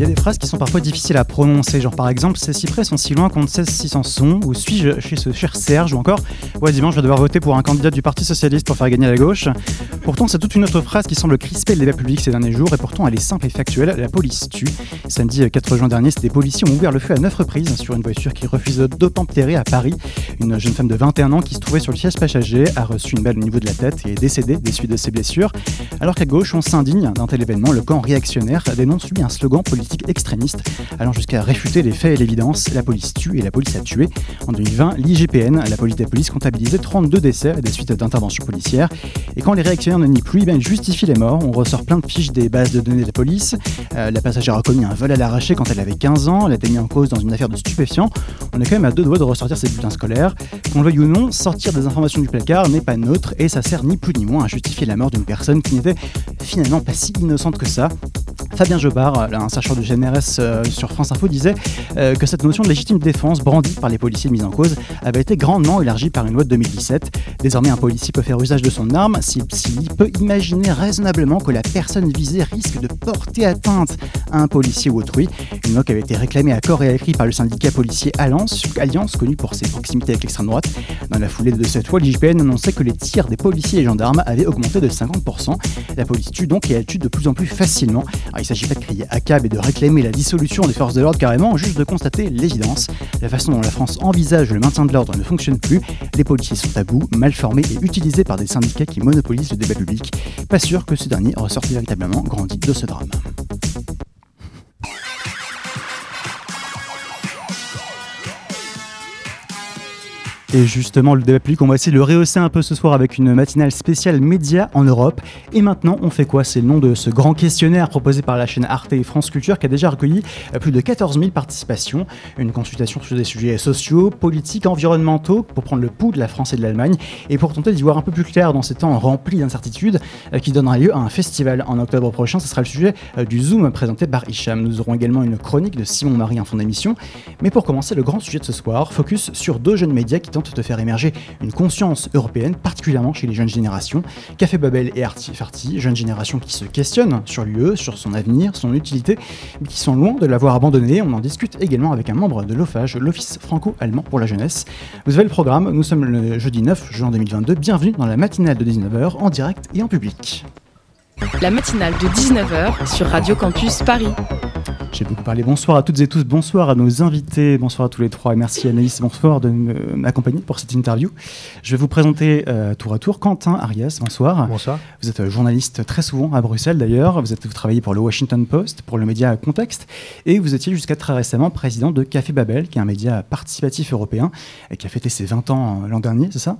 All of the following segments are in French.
Il y a des phrases qui sont parfois difficiles à prononcer, genre par exemple ces cyprès sont si loin qu'on ne sait s'ils en sont, ou suis-je chez ce cher Serge, ou encore ouais dimanche je vais devoir voter pour un candidat du Parti Socialiste pour faire gagner la gauche. Pourtant c'est toute une autre phrase qui semble crisper le débat public ces derniers jours, et pourtant elle est simple et factuelle, la police tue. Samedi 4 juin dernier, des policiers ont ouvert le feu à neuf reprises sur une voiture qui refuse d'obtempérer à Paris. Une jeune femme de 21 ans qui se trouvait sur le siège passager a reçu une balle au niveau de la tête et est décédée des suites de ses blessures. Alors qu'à gauche on s'indigne d'un tel événement, le camp réactionnaire dénonce lui un slogan politique extrémiste allant jusqu'à réfuter les faits et l'évidence. La police tue et la police a tué. En 2020, l'IGPN, la police des polices, comptabilisait 32 décès et des suites d'interventions policières. Et quand les réactionnaires ne nient plus, ben, justifient les morts. On ressort plein de fiches des bases de données de la police. Euh, la passagère a commis un vol à l'arraché quand elle avait 15 ans. Elle a été mise en cause dans une affaire de stupéfiants. On est quand même à deux doigts de ressortir ses bulletins scolaires. Qu'on le veuille ou non, sortir des informations du placard n'est pas neutre et ça sert ni plus ni moins à justifier la mort d'une personne qui n'était finalement pas si innocente que ça. Fabien Jobard, un chercheur du GNRS euh, sur France Info, disait euh, que cette notion de légitime défense brandie par les policiers mis en cause avait été grandement élargie par une loi de 2017. Désormais, un policier peut faire usage de son arme s'il peut imaginer raisonnablement que la personne visée risque de porter atteinte à un policier ou autrui. Une loi qui avait été réclamée à corps et à écrit par le syndicat policier Alliance, Alliance connu pour ses proximités avec l'extrême droite. Dans la foulée de cette loi, l'IGPN annonçait que les tirs des policiers et gendarmes avaient augmenté de 50%. La police tue donc et elle tue de plus en plus facilement. il ne s'agit pas de crier à cab et de réclamer la dissolution des forces de l'ordre carrément, juste de constater l'évidence. La façon dont la France envisage le maintien de l'ordre ne fonctionne plus. Les policiers sont à bout, mal formés et utilisés par des syndicats qui monopolisent le débat public. Pas sûr que ce dernier ressorte véritablement grandi de ce drame. Et justement, le débat public, on va essayer de le rehausser un peu ce soir avec une matinale spéciale média en Europe. Et maintenant, on fait quoi? C'est le nom de ce grand questionnaire proposé par la chaîne Arte et France Culture qui a déjà recueilli euh, plus de 14 000 participations. Une consultation sur des sujets sociaux, politiques, environnementaux pour prendre le pouls de la France et de l'Allemagne et pour tenter d'y voir un peu plus clair dans ces temps remplis d'incertitudes euh, qui donnera lieu à un festival en octobre prochain. Ce sera le sujet euh, du Zoom présenté par Hicham. Nous aurons également une chronique de Simon Marie en fin d'émission. Mais pour commencer, le grand sujet de ce soir, focus sur deux jeunes médias qui tentent de faire émerger une conscience européenne, particulièrement chez les jeunes générations. Café Babel et Artifarty, jeunes générations qui se questionnent sur l'UE, sur son avenir, son utilité, mais qui sont loin de l'avoir abandonné. On en discute également avec un membre de l'OFAGE, l'Office franco-allemand pour la jeunesse. Vous avez le programme, nous sommes le jeudi 9 juin 2022. Bienvenue dans la matinale de 19h en direct et en public. La matinale de 19h sur Radio Campus Paris. J'ai beaucoup parlé. Bonsoir à toutes et tous, bonsoir à nos invités, bonsoir à tous les trois et merci Anaïs, bonsoir de m'accompagner pour cette interview. Je vais vous présenter euh, tour à tour Quentin Arias, bonsoir. Bonsoir. Vous êtes euh, journaliste très souvent à Bruxelles d'ailleurs, vous, êtes, vous travaillez pour le Washington Post, pour le média Contexte et vous étiez jusqu'à très récemment président de Café Babel, qui est un média participatif européen et qui a fêté ses 20 ans euh, l'an dernier, c'est ça?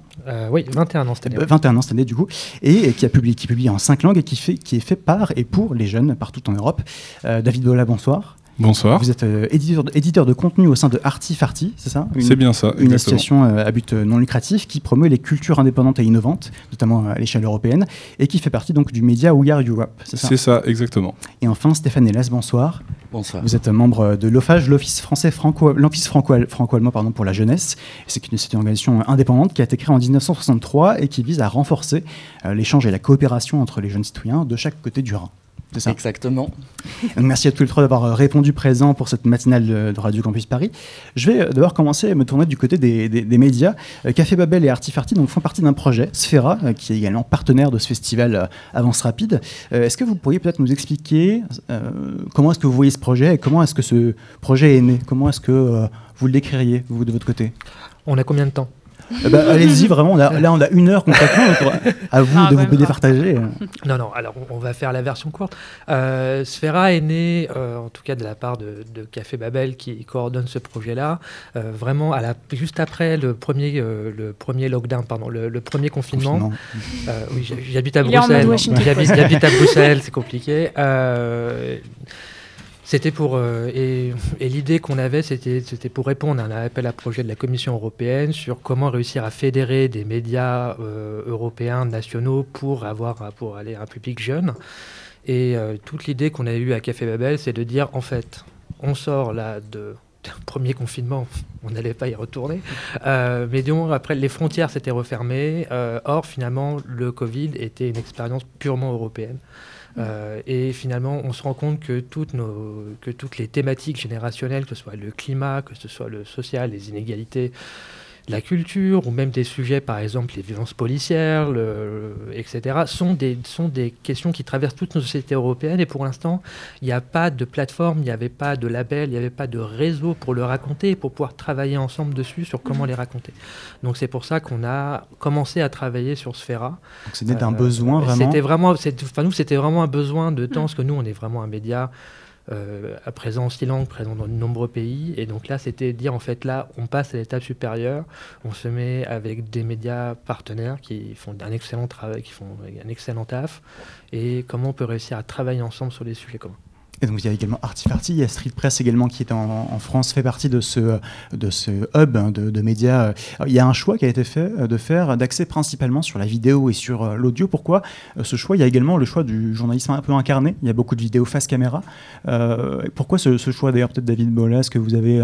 Oui, 21 ans cette année. 21 ans cette année du coup, et, qui, a publié, qui publie en 5 langues et qui, fait, qui est fait par et pour les jeunes partout en Europe. David Bola, bonsoir. Bonsoir. Vous êtes euh, éditeur, éditeur, de contenu au sein de Artifarty, c'est ça? C'est bien ça. Une association euh, à but euh, non lucratif qui promeut les cultures indépendantes et innovantes, notamment à l'échelle européenne, et qui fait partie donc du média We Are Europe, c'est ça? C'est ça, exactement. Et enfin, Stéphane Hélas, bonsoir. Bonsoir. Vous êtes membre de l'OFAGE, l'Office français franco, l'Office franco-allemand pardon, pour la jeunesse. C'est une, une, organisation indépendante qui a été créée en 1963 et qui vise à renforcer l'échange et la coopération entre les jeunes citoyens de chaque côté du Rhin. Ça Exactement. merci à tous les trois d'avoir euh, répondu présent pour cette matinale de Radio Campus Paris. Je vais euh, d'abord commencer à me tourner du côté des, médias. Euh, Café Babel et Artifarty donc, font partie d'un projet, Sfera, qui est également partenaire de ce festival Avance Rapide. Est-ce que vous pourriez peut-être nous expliquer comment est-ce que vous voyez ce projet et comment est-ce que ce projet est né? Comment est-ce que vous le décririez, vous, de votre côté? On a combien de temps? Eh ben, allez-y, vraiment, là on a une heure concrètement, à vous ah, de vous départager. Non, non, alors on va faire la version courte. Euh, Sfera est né, euh, en tout cas de la part de, Café Babel qui coordonne ce projet-là, euh, vraiment à la, juste après le premier, le premier lockdown, pardon, le, premier confinement. oui, j'habite à Bruxelles. J'habite à Bruxelles, c'est compliqué. C'était pour et, l'idée qu'on avait, c'était pour répondre à un appel à projet de la Commission européenne sur comment réussir à fédérer des médias européens nationaux pour avoir pour aller à un public jeune. Et toute l'idée qu'on a eue à Café Babel, c'est de dire en fait, on sort là de premier confinement, on n'allait pas y retourner. Euh, mais disons, après, les frontières s'étaient refermées. Euh, or, finalement, le Covid était une expérience purement européenne. Euh, et finalement, on se rend compte que toutes, nos, que toutes les thématiques générationnelles, que ce soit le climat, que ce soit le social, les inégalités, la culture ou même des sujets, par exemple les violences policières, etc., sont des, sont des questions qui traversent toutes nos sociétés européennes. Et pour l'instant, il n'y a pas de plateforme, il n'y avait pas de label, il n'y avait pas de réseau pour le raconter et pour pouvoir travailler ensemble dessus sur comment les raconter. Donc c'est pour ça qu'on a commencé à travailler sur Sphera. C'était un besoin euh, vraiment C'était vraiment, enfin, nous, c'était vraiment un besoin de temps, parce que nous, on est vraiment un média euh, à présent en langue, présent dans de nombreux pays. Et donc là, c'était dire en fait là, on passe à l'étape supérieure, on se met avec des médias partenaires qui font un excellent travail, qui font un excellent taf, et comment on peut réussir à travailler ensemble sur des sujets communs. Et donc il y a également Artifarty, il y a Street Press également qui est en, France, fait partie de ce, de ce hub hein, de, médias. il y a un choix qui a été fait euh, de faire d'accès principalement sur la vidéo et sur euh, l'audio. Pourquoi? Euh, ce choix Il y a également le choix du journalisme un peu incarné. Il y a beaucoup de vidéos face caméra. pourquoi ce, choix? D'ailleurs peut-être David Bolas que vous avez.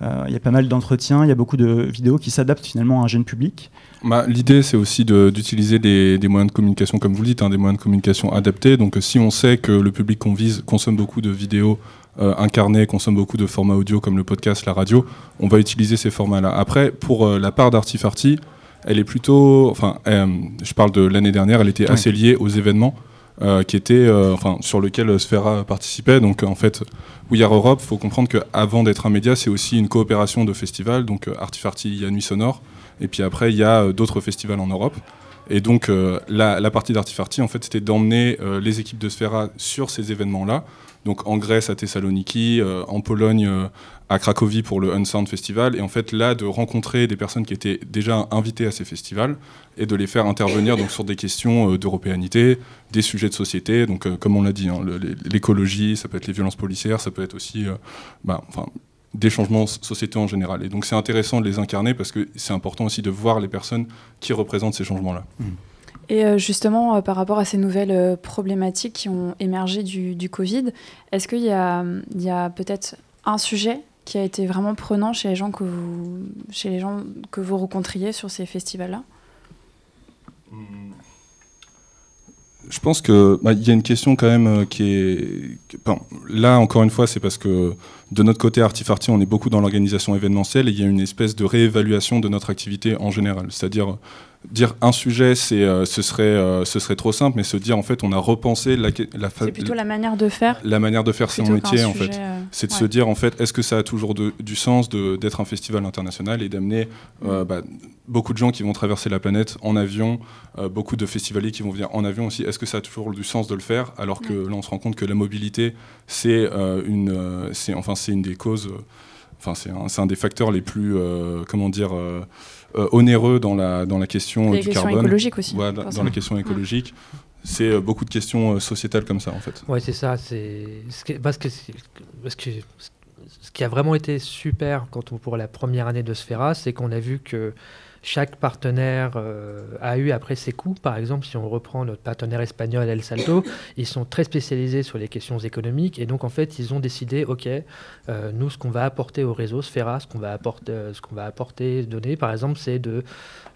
il y a pas mal d'entretiens, il y a beaucoup de vidéos qui s'adaptent finalement à un jeune public. Bah, l'idée, c'est aussi d'utiliser des, moyens de communication, comme vous le dites, hein, des moyens de communication adaptés. Donc, si on sait que le public qu'on vise consomme beaucoup de vidéos euh, incarnées, consomme beaucoup de formats audio comme le podcast, la radio, on va utiliser ces formats-là. Après, pour euh, la part d'Artifarty, elle est plutôt. Enfin, euh, je parle de l'année dernière, elle était assez liée aux événements. qui enfin, sur lesquels Sphera participait. Donc, en fait, We Are Europe, il faut comprendre qu'avant d'être un média, c'est aussi une coopération de festivals. Donc, Artifarty, il y a Nuit Sonore, et puis après, il y a euh, d'autres festivals en Europe. Et donc, euh, la, partie d'Artifarty, en fait, c'était d'emmener euh, les équipes de Sphera sur ces événements-là. Donc, en Grèce, à Thessaloniki, en Pologne, à Cracovie pour le Unsound Festival. Et en fait, là, de rencontrer des personnes qui étaient déjà invitées à ces festivals et de les faire intervenir donc, sur des questions d'européanité, des sujets de société. Donc, comme on l'a dit, hein, l'écologie, ça peut être les violences policières, ça peut être aussi bah, enfin, des changements sociétaux en général. Et donc c'est intéressant de les incarner parce que c'est important aussi de voir les personnes qui représentent ces changements-là. Mmh. Et euh, justement, euh, par rapport à ces nouvelles euh, problématiques qui ont émergé du, du Covid, est-ce qu'il y a, il a peut-être un sujet qui a été vraiment prenant chez les gens que vous, chez les gens que vous rencontriez sur ces festivals-là? Mmh. Je pense qu'il bah, y a une question quand même qui est... là, encore une fois, c'est parce que de notre côté, Artifarty, on est beaucoup dans l'organisation événementielle et il y a une espèce de réévaluation de notre activité en général. C'est-à-dire, dire un sujet, c'est, euh, ce, serait, euh, ce serait trop simple, mais se dire, en fait, on a repensé la, la C'est plutôt la manière de faire. La manière de faire son métier, en fait. Euh, c'est de se dire, en fait, est-ce que ça a toujours du sens d'être un festival international et d'amener mm. bah, beaucoup de gens qui vont traverser la planète en avion, beaucoup de festivaliers qui vont venir en avion aussi. Est-ce que ça a toujours du sens de le faire Alors que là, on se rend compte que la mobilité, c'est une, c'est, enfin, c'est une des causes enfin c'est un, un, des facteurs les plus comment dire onéreux dans la, dans la question euh, du carbone. écologique aussi. dans la question écologique. C'est euh, beaucoup de questions sociétales comme ça, en fait. Oui, c'est ça. C'est parce que, parce que ce qui a vraiment été super quand on, pour la première année de Sphera, c'est qu'on a vu que chaque partenaire euh, a eu après ses coups. Par exemple, si on reprend notre partenaire espagnol El Salto, ils sont très spécialisés sur les questions économiques et donc en fait ils ont décidé, ok, euh, nous ce qu'on va apporter au réseau Sphera, ce qu'on va apporter, euh, ce qu'on va apporter, donner, par exemple, c'est de,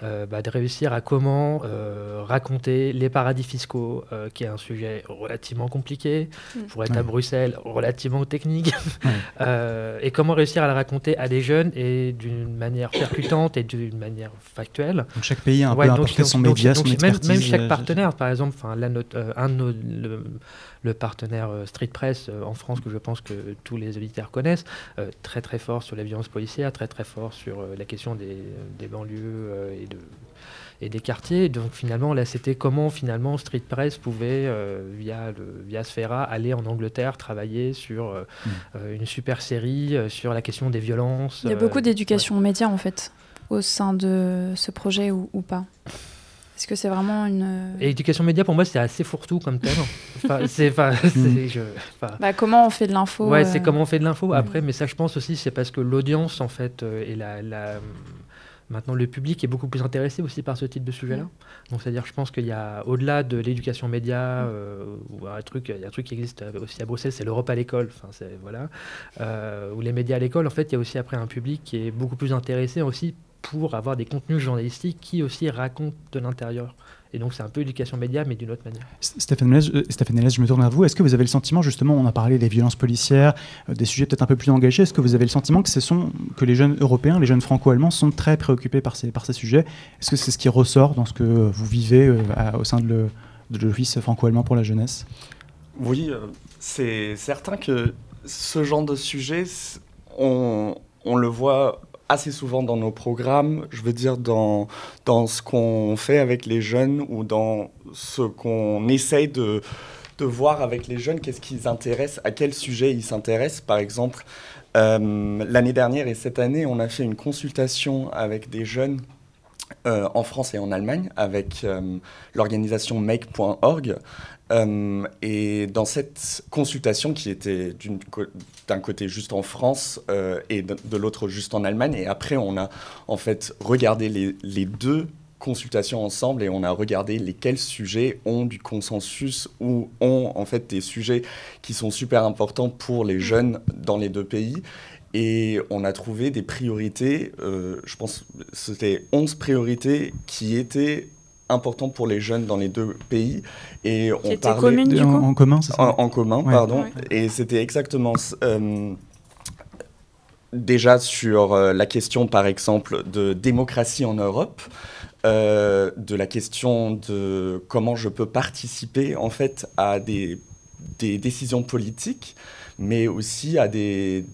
bah, de réussir à comment raconter les paradis fiscaux, qui est un sujet relativement compliqué, mm. pour être à Bruxelles, relativement technique, et comment réussir à le raconter à des jeunes et d'une manière percutante et d'une manière factuel. chaque pays a un peu apporté son média, son expertise. Même, chaque euh, partenaire, par exemple, là, notre, euh, un de le, partenaire euh, Street Press en France, que je pense que tous les auditeurs connaissent, très très fort sur la violence policière, très très fort sur la question des, des banlieues et de et des quartiers. Donc finalement, là, c'était comment finalement Street Press pouvait, via, le, via Sphera, aller en Angleterre travailler sur mmh. une super série sur la question des violences. Il y a beaucoup d'éducation aux médias en fait au sein de ce projet ou, pas Est-ce que c'est vraiment une... Et éducation média, pour moi, c'est assez fourre-tout comme thème. Enfin, c'est, enfin, Mm. c'est- je- enfin, Bah, comment on fait de l'info Ouais, euh, c'est comment on fait de l'info. Après, mais ça, je pense aussi, c'est parce que l'audience, en fait, euh, et la, la- maintenant le public est beaucoup plus intéressé aussi par ce type de sujet-là. Mm. Donc, c'est-à-dire, je pense qu'il y a, au-delà de l'éducation média, euh, ou un truc, il y a un truc qui existe aussi à Bruxelles, c'est l'Europe à l'école. Enfin, c'est voilà, euh, ou les médias à l'école. En fait, il y a aussi après un public qui est beaucoup plus intéressé aussi pour avoir des contenus journalistiques qui aussi racontent de l'intérieur. Et donc, c'est un peu éducation média, mais d'une autre manière. Stéphane euh, Stéphane Mélez, je me tourne vers vous. Est-ce que vous avez le sentiment, justement, on a parlé des violences policières, euh, des sujets peut-être un peu plus engagés, est-ce que vous avez le sentiment que, ce sont, que les jeunes européens, les jeunes franco-allemands sont très préoccupés par ces, par ces sujets? Est-ce que c'est ce qui ressort dans ce que vous vivez euh, à- au sein de le- de l'Office franco-allemand pour la jeunesse? Oui, c'est certain que ce genre de sujet, on, on le voit assez souvent dans nos programmes, je veux dire dans, ce qu'on fait avec les jeunes ou dans ce qu'on essaye de, de voir avec les jeunes, qu'est-ce qu'ils intéressent, à quel sujet ils s'intéressent. Par exemple, euh, l'année dernière et cette année, on a fait une consultation avec des jeunes euh, en France et en Allemagne avec euh, l'organisation make.org. Euh, et dans cette consultation qui était d'un côté juste en France euh, et de, de l'autre juste en Allemagne, et après on a en fait regardé les, les deux consultations ensemble et on a regardé lesquels sujets ont du consensus ou ont en fait des sujets qui sont super importants pour les jeunes dans les deux pays. Et on a trouvé des priorités, euh, je pense que c'était 11 priorités qui étaient importantes pour les jeunes dans les deux pays. Et on parlait communes, du en, coup en commun, ça en, en commun, Ouais. pardon. Ouais. Et c'était exactement euh, déjà sur euh, la question, par exemple, de démocratie en Europe. euh, de la question de comment je peux participer en fait à des, des décisions politiques, mais aussi à des,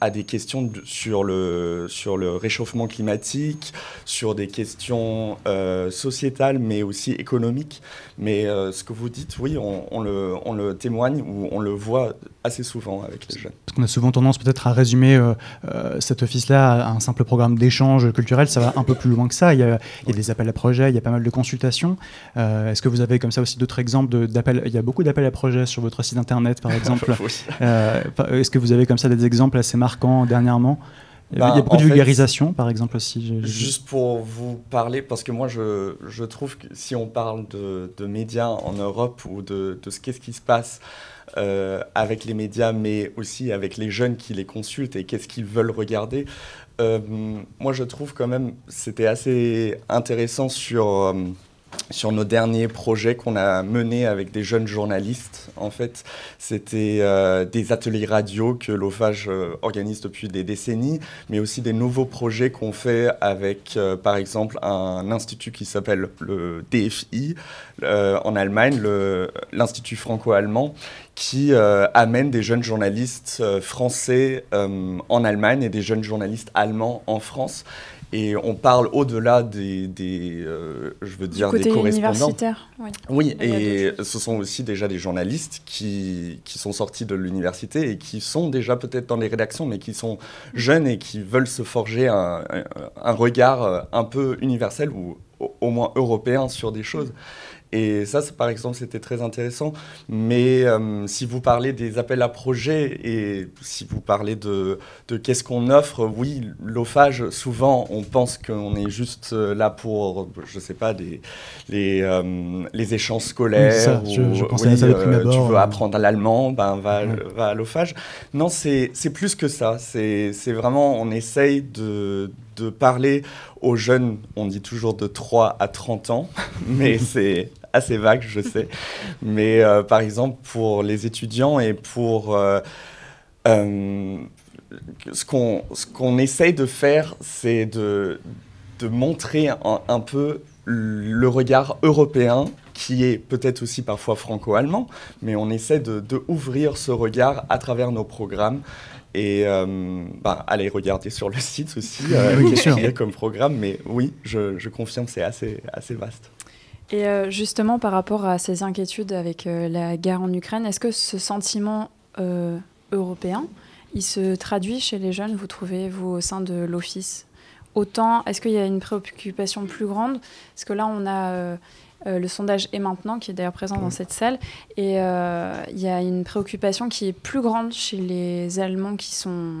à des questions sur, le, sur le réchauffement climatique, sur des questions euh, sociétales, mais aussi économiques. Mais euh, ce que vous dites, oui, on, on le, on le témoigne ou on le voit assez souvent avec les jeunes. Parce qu'on a souvent tendance peut-être à résumer euh, cet office-là à un simple programme d'échange culturel. Ça va un peu plus loin que ça. Il y a, il y a des appels à projets, il y a pas mal de consultations. Est-ce que vous avez comme ça aussi d'autres exemples d'appels? Il y a beaucoup d'appels à projets sur votre site internet, par exemple. Est-ce que vous avez comme ça des exemples assez marquants dernièrement Il y a- il y a beaucoup de fait, vulgarisation, par exemple aussi. Juste pour vous parler, parce que moi je, je trouve que si on parle de, de médias en Europe ou de, de ce qu'est-ce qui se passe euh, avec les médias, mais aussi avec les jeunes qui les consultent et qu'est-ce qu'ils veulent regarder, euh, moi je trouve quand même c'était assez intéressant sur, euh, sur nos derniers projets qu'on a menés avec des jeunes journalistes. En fait, c'était euh, des ateliers radio que l'OFAGE euh, organise depuis des décennies mais aussi des nouveaux projets qu'on fait avec, euh, par exemple, un institut qui s'appelle le DFI en Allemagne, le- l'Institut franco-allemand, qui amène des jeunes journalistes français en Allemagne et des jeunes journalistes allemands en France. Et on parle au-delà des, des, euh, je veux Du dire, des côté correspondants. universitaire, oui. Oui, et ce sont aussi déjà des journalistes qui, qui sont sortis de l'université et qui sont déjà peut-être dans les rédactions, mais qui sont jeunes et qui veulent se forger un, un- regard euh, un peu universel ou au, au moins européen sur des choses. Et ça, par exemple, c'était très intéressant. Mais euh, si vous parlez des appels à projets et si vous parlez de, de qu'est-ce qu'on offre, oui, l'OFAGE, souvent, on pense qu'on est juste euh, là pour, je sais pas, des, les, euh, les échanges scolaires. ça, ou, je pensais à euh, Tu veux apprendre l'allemand, ben va, Ouais. va à l'OFAGE. Non, c'est plus que ça. C'est c'est vraiment, on essaye de, de parler aux jeunes, on dit toujours de 3 à 30 ans, mais c'est assez vague, je sais. Mais euh, par exemple, pour les étudiants et pour... euh, euh, ce qu'on ce qu'on essaye de faire, c'est de, de montrer un, un peu le regard européen qui est peut-être aussi parfois franco-allemand, mais on essaie de, de ouvrir ce regard à travers nos programmes. Et euh, bah, allez regarder sur le site aussi, euh, Oui, bien qu'est-ce sûr. qu'il y a comme programme. Mais oui, je, je confirme, c'est assez, assez vaste. Et euh, justement, par rapport à ces inquiétudes avec euh, la guerre en Ukraine, est-ce que ce sentiment euh, européen, il se traduit chez les jeunes, vous trouvez, vous, au sein de l'Office? Autant Est-ce qu'il y a une préoccupation plus grande? Parce que là, on a le sondage est maintenant, qui est d'ailleurs présent dans cette salle, et il y a une préoccupation qui est plus grande chez les Allemands qui sont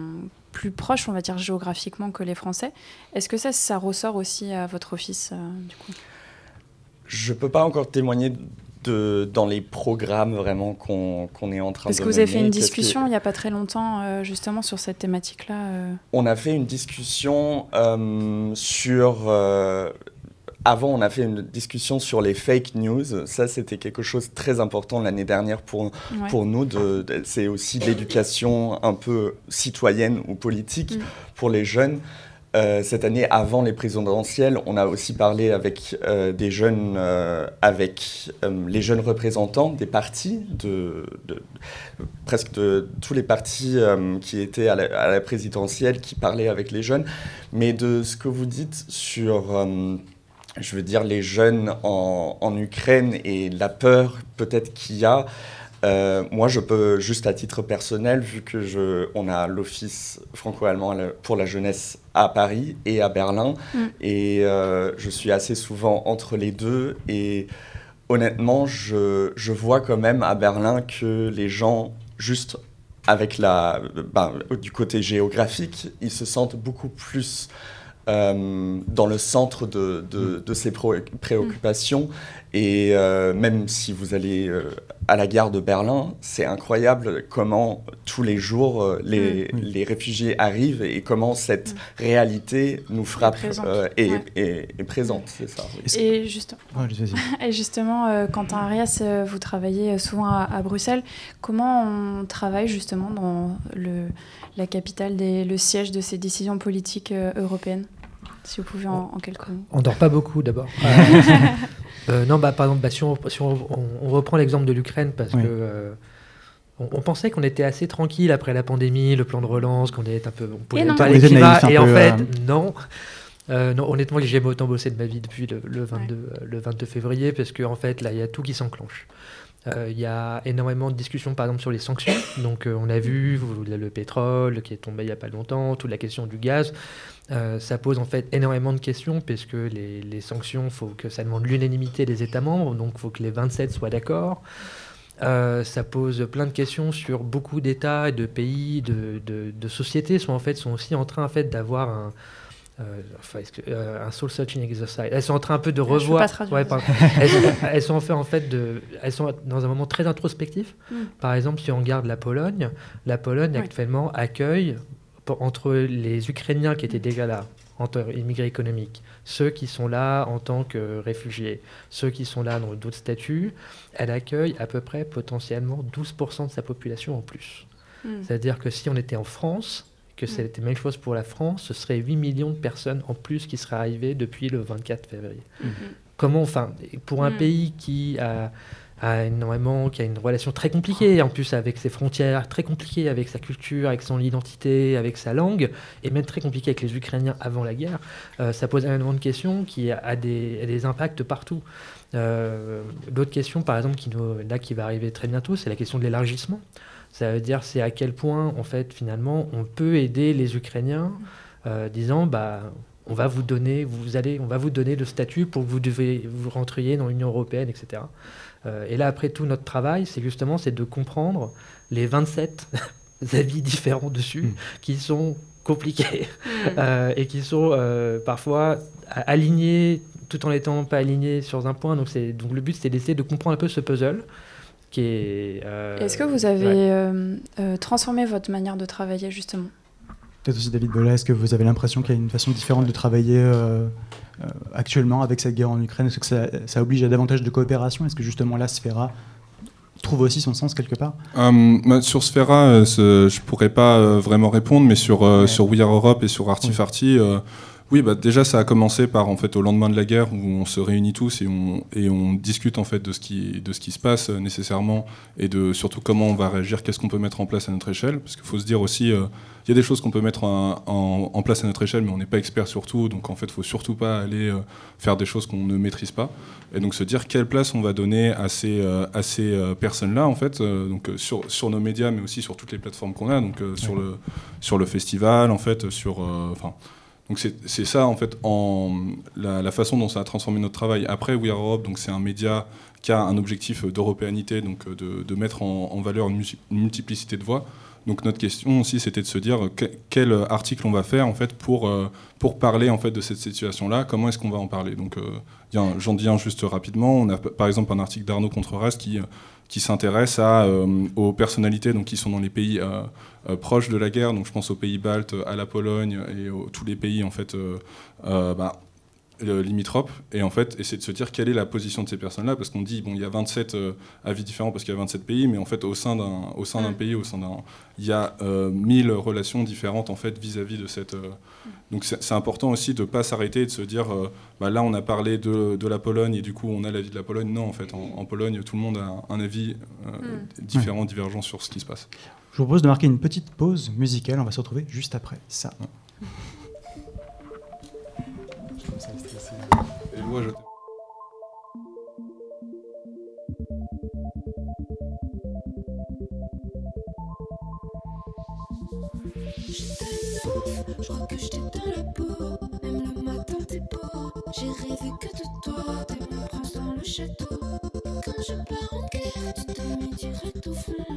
plus proches, on va dire géographiquement, que les Français. Est-ce que ça, ça ressort aussi à votre office, du coup? Je ne peux pas encore témoigner de, dans les programmes vraiment qu'on est en train Parce de que vous avez fait une discussion il n'y a pas très longtemps euh, justement sur cette thématique-là. Euh. On a fait une discussion euh, sur... avant, on a fait une discussion sur les fake news. Ça, c'était quelque chose de très important l'année dernière pour, pour nous. De, C'est aussi l'éducation un peu citoyenne ou politique mm. pour les jeunes. Euh, cette année, avant les présidentielles, on a aussi parlé avec euh, des jeunes, euh, avec les jeunes représentants des partis, de, presque de tous les partis qui étaient à la, présidentielle, qui parlaient avec les jeunes. Mais de ce que vous dites sur, je veux dire, les jeunes en, en Ukraine et la peur peut-être qu'il y a. Euh, moi, je peux juste à titre personnel, vu que je, on a l'office franco-allemand pour la jeunesse à Paris et à Berlin, mm. et euh, je suis assez souvent entre les deux. Et honnêtement, je, je, vois quand même à Berlin que les gens, juste avec la, ben, du côté géographique, ils se sentent beaucoup plus euh, dans le centre de, de, de ces préoccupations. Et euh, même si vous allez euh, à la gare de Berlin, c'est incroyable comment tous les jours euh, les, mm. les, réfugiés arrivent et comment cette mm. réalité nous frappe et, est présente. C'est ça. Et, justement, et justement, Quentin Arias, vous travaillez souvent à, Bruxelles. Comment on travaille justement dans le, la capitale, des, le siège de ces décisions politiques européennes si vous pouvez en, quelques mots. On dort pas beaucoup d'abord. Euh, non, bah, par exemple, bah, si, on, reprend l'exemple de l'Ukraine, parce que euh, on, pensait qu'on était assez tranquille après la pandémie, le plan de relance, qu'on était un peu, on pouvait pas aller et en fait, euh, non. non, honnêtement, j'ai jamais autant bossé de ma vie depuis le, 22, le 22 février, parce qu'en en fait, là, il y a tout qui s'enclenche. Il y a énormément de discussions, par exemple, sur les sanctions. Donc, on a vu le pétrole qui est tombé il n'y a pas longtemps, toute la question du gaz. Euh, ça pose en fait énormément de questions puisque les, les sanctions, ça demande l'unanimité des États membres, donc il faut que les 27 soient d'accord. Euh, ça pose plein de questions sur beaucoup d'États de pays, de, de, sociétés sont en fait sont aussi en train en fait d'avoir un euh, un soul searching exercise. Elles sont en train un peu de revoir. Ouais, elles, elles, sont en fait, en fait de, elles sont dans un moment très introspectif. Hmm. Par exemple, si on regarde la Pologne, la Pologne actuellement accueille entre les Ukrainiens qui étaient déjà là, entre immigrés économiques, ceux qui sont là en tant que réfugiés, ceux qui sont là dans d'autres statuts, elle accueille à peu près potentiellement 12% de sa population en plus. Hmm. C'est-à-dire que si on était en France, que hmm. c'était la même chose pour la France, ce serait 8 millions de personnes en plus qui seraient arrivées depuis le 24 février. Hmm. Comment, enfin, pour un pays qui a a énormément, qui a une relation très compliquée en plus avec ses frontières, très compliquée avec sa culture, avec son identité, avec sa langue, et même très compliquée avec les Ukrainiens avant la guerre, euh, ça pose énormément de questions qui a des, des impacts partout. Euh, L'autre question, par exemple, qui nous, là qui va arriver très bientôt, c'est la question de l'élargissement. Ça veut dire c'est à quel point, en fait, finalement, on peut aider les Ukrainiens, euh, disant, bah, on va vous donner, vous allez, on va vous donner le statut pour que vous devez vous rentriez dans l'Union européenne, etc. Euh, et là, après tout notre travail, c'est justement c'est de comprendre les 27 avis différents dessus mm. qui sont compliqués mm. euh, et qui sont euh, parfois alignés tout en n'étant pas alignés sur un point. Donc, donc le but, c'est d'essayer de comprendre un peu ce puzzle. Est-ce que vous avez transformé votre manière de travailler justement? Peut-être aussi David Bola, est-ce que vous avez l'impression qu'il y a une façon différente de travailler euh, actuellement avec cette guerre en Ukraine? Est-ce que ça, oblige à davantage de coopération? Est-ce que justement la Sphera trouve aussi son sens quelque part? Euh, bah, Sur Sphera, euh, je pourrais pas vraiment répondre, mais sur, sur We Are Europe et sur Artifarty, oui, bah déjà ça a commencé par en fait au lendemain de la guerre où on se réunit tous et on, et on discute en fait de ce qui de ce qui se passe nécessairement et de surtout comment on va réagir, qu'est-ce qu'on peut mettre en place à notre échelle, parce qu'il faut se dire aussi il y a des choses qu'on peut mettre en, place à notre échelle, mais on n'est pas expert sur tout, donc en fait, faut surtout pas aller euh, faire des choses qu'on ne maîtrise pas. Et donc se dire quelle place on va donner à ces, euh, à ces euh, personnes-là, en fait, donc sur, sur nos médias, mais aussi sur toutes les plateformes qu'on a, donc sur, le, sur le festival, en fait, sur, enfin, Donc c'est ça en fait la, façon dont ça a transformé notre travail. Après We Are Europe, donc c'est un média qui a un objectif d'européanité, donc de, mettre en, valeur une, multiplicité de voix. Donc notre question aussi, c'était de se dire quel article on va faire en fait pour, euh, pour parler en fait de cette situation-là. Comment est-ce qu'on va en parler? Donc euh, j'en dis un juste rapidement. On a par exemple un article d'Arnaud Contreras qui qui s'intéresse euh, aux personnalités donc qui sont dans les pays proches de la guerre. Donc je pense aux pays baltes, à la Pologne et à tous les pays en fait. Bah, limitrophes et en fait essayer de se dire quelle est la position de ces personnes-là parce qu'on dit bon il y a 27 euh, avis différents parce qu'il y a 27 pays mais en fait au sein d'un au sein d'un mm. pays au sein d'un il y a euh, 1000 relations différentes en fait vis-à-vis de cette euh, mm. donc c'est important aussi de pas s'arrêter et de se dire euh, bah, là on a parlé de, de, la Pologne et du coup on a l'avis de la Pologne non en fait en, Pologne tout le monde a un avis mm. différent divergent sur ce qui se passe je vous propose de marquer une petite pause musicale on va se retrouver juste après ça château. Quand je pars en guerre, tu te mets au fond.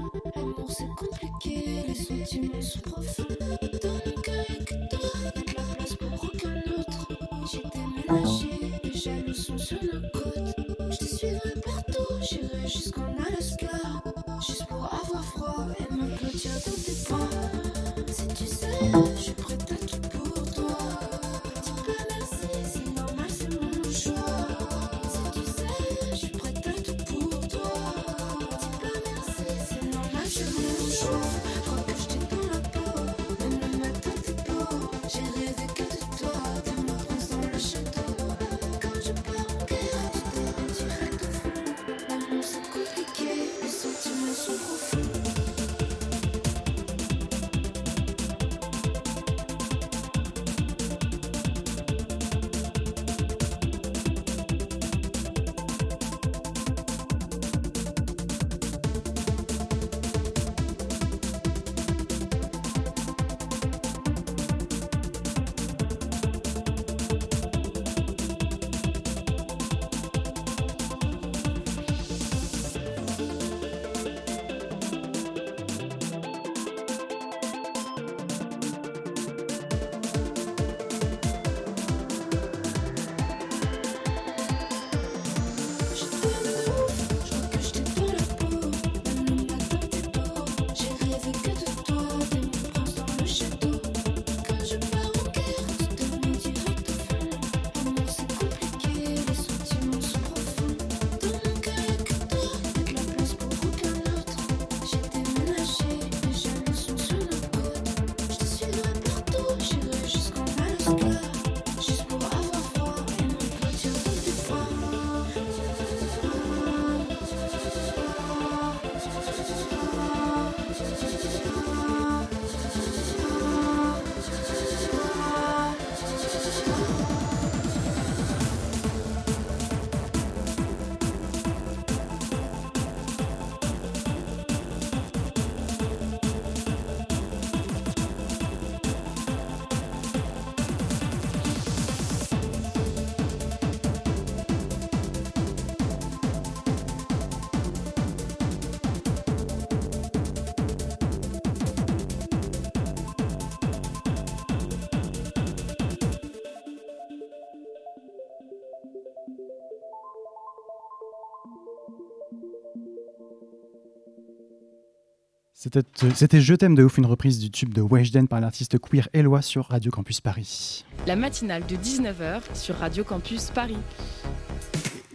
C'était Je t'aime de ouf, une reprise du tube de Weshden par l'artiste queer Eloi sur Radio Campus Paris. La matinale de 19h sur Radio Campus Paris.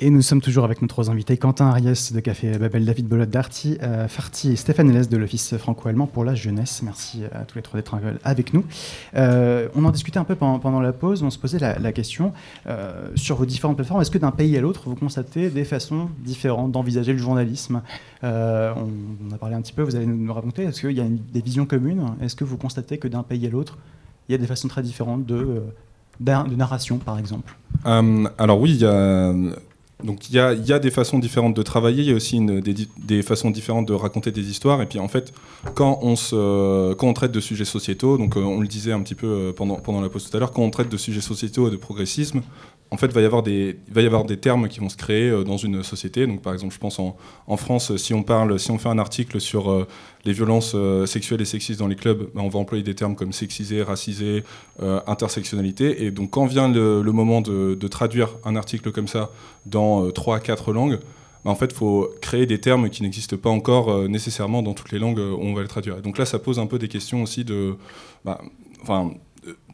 Et nous sommes toujours avec nos trois invités, Quentin Ariès de Café Babel, David Bolot d'Arty, euh, Farty et Stéphane Hélès de l'Office franco-allemand pour la jeunesse. Merci à tous les trois d'être avec nous. Euh, on en discutait un peu pendant, la pause, on se posait la, question euh, sur vos différentes plateformes, est-ce que d'un pays à l'autre, vous constatez des façons différentes d'envisager le journalisme? On, a parlé un petit peu, vous allez nous raconter, est-ce qu'il y a des visions communes? Est-ce que vous constatez que d'un pays à l'autre, il y a des façons très différentes de, de narration, par exemple? Alors oui, il y a donc il y a, des façons différentes de travailler, il y a aussi des, façons différentes de raconter des histoires. Et puis en fait, quand on, traite de sujets sociétaux, donc euh, on le disait un petit peu euh, pendant la pause tout à l'heure, quand on traite de sujets sociétaux et de progressisme, en fait, il va y avoir des, termes qui vont se créer euh, dans une société. Donc par exemple, je pense en, en France, si on, parle, si on fait un article sur euh, les violences euh, sexuelles et sexistes dans les clubs, ben, on va employer des termes comme sexisé, racisé, euh, intersectionnalité. Et donc quand vient le, moment de, traduire un article comme ça dans euh, trois, quatre langues, ben, en fait, il faut créer des termes qui n'existent pas encore euh, nécessairement dans toutes les langues euh, où on va le traduire. Et donc là, ça pose un peu des questions aussi de, bah, enfin, euh,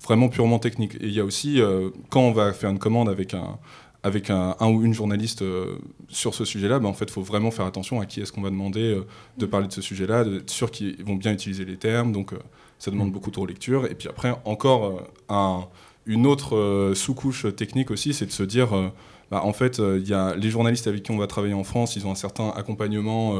vraiment purement techniques. Et il y a aussi, euh, quand on va faire une commande avec un, avec un, un ou une journaliste euh, sur ce sujet-là, ben, en fait, il faut vraiment faire attention à qui est-ce qu'on va demander euh, de parler de ce sujet-là, d'être sûr qu'ils vont bien utiliser les termes. Donc, euh, ça demande beaucoup de relecture. Et puis après, encore euh, un- une autre euh, sous-couche technique aussi, c'est de se dire, euh, bah, en fait, euh, il y a les journalistes avec qui on va travailler en France, ils ont un certain accompagnement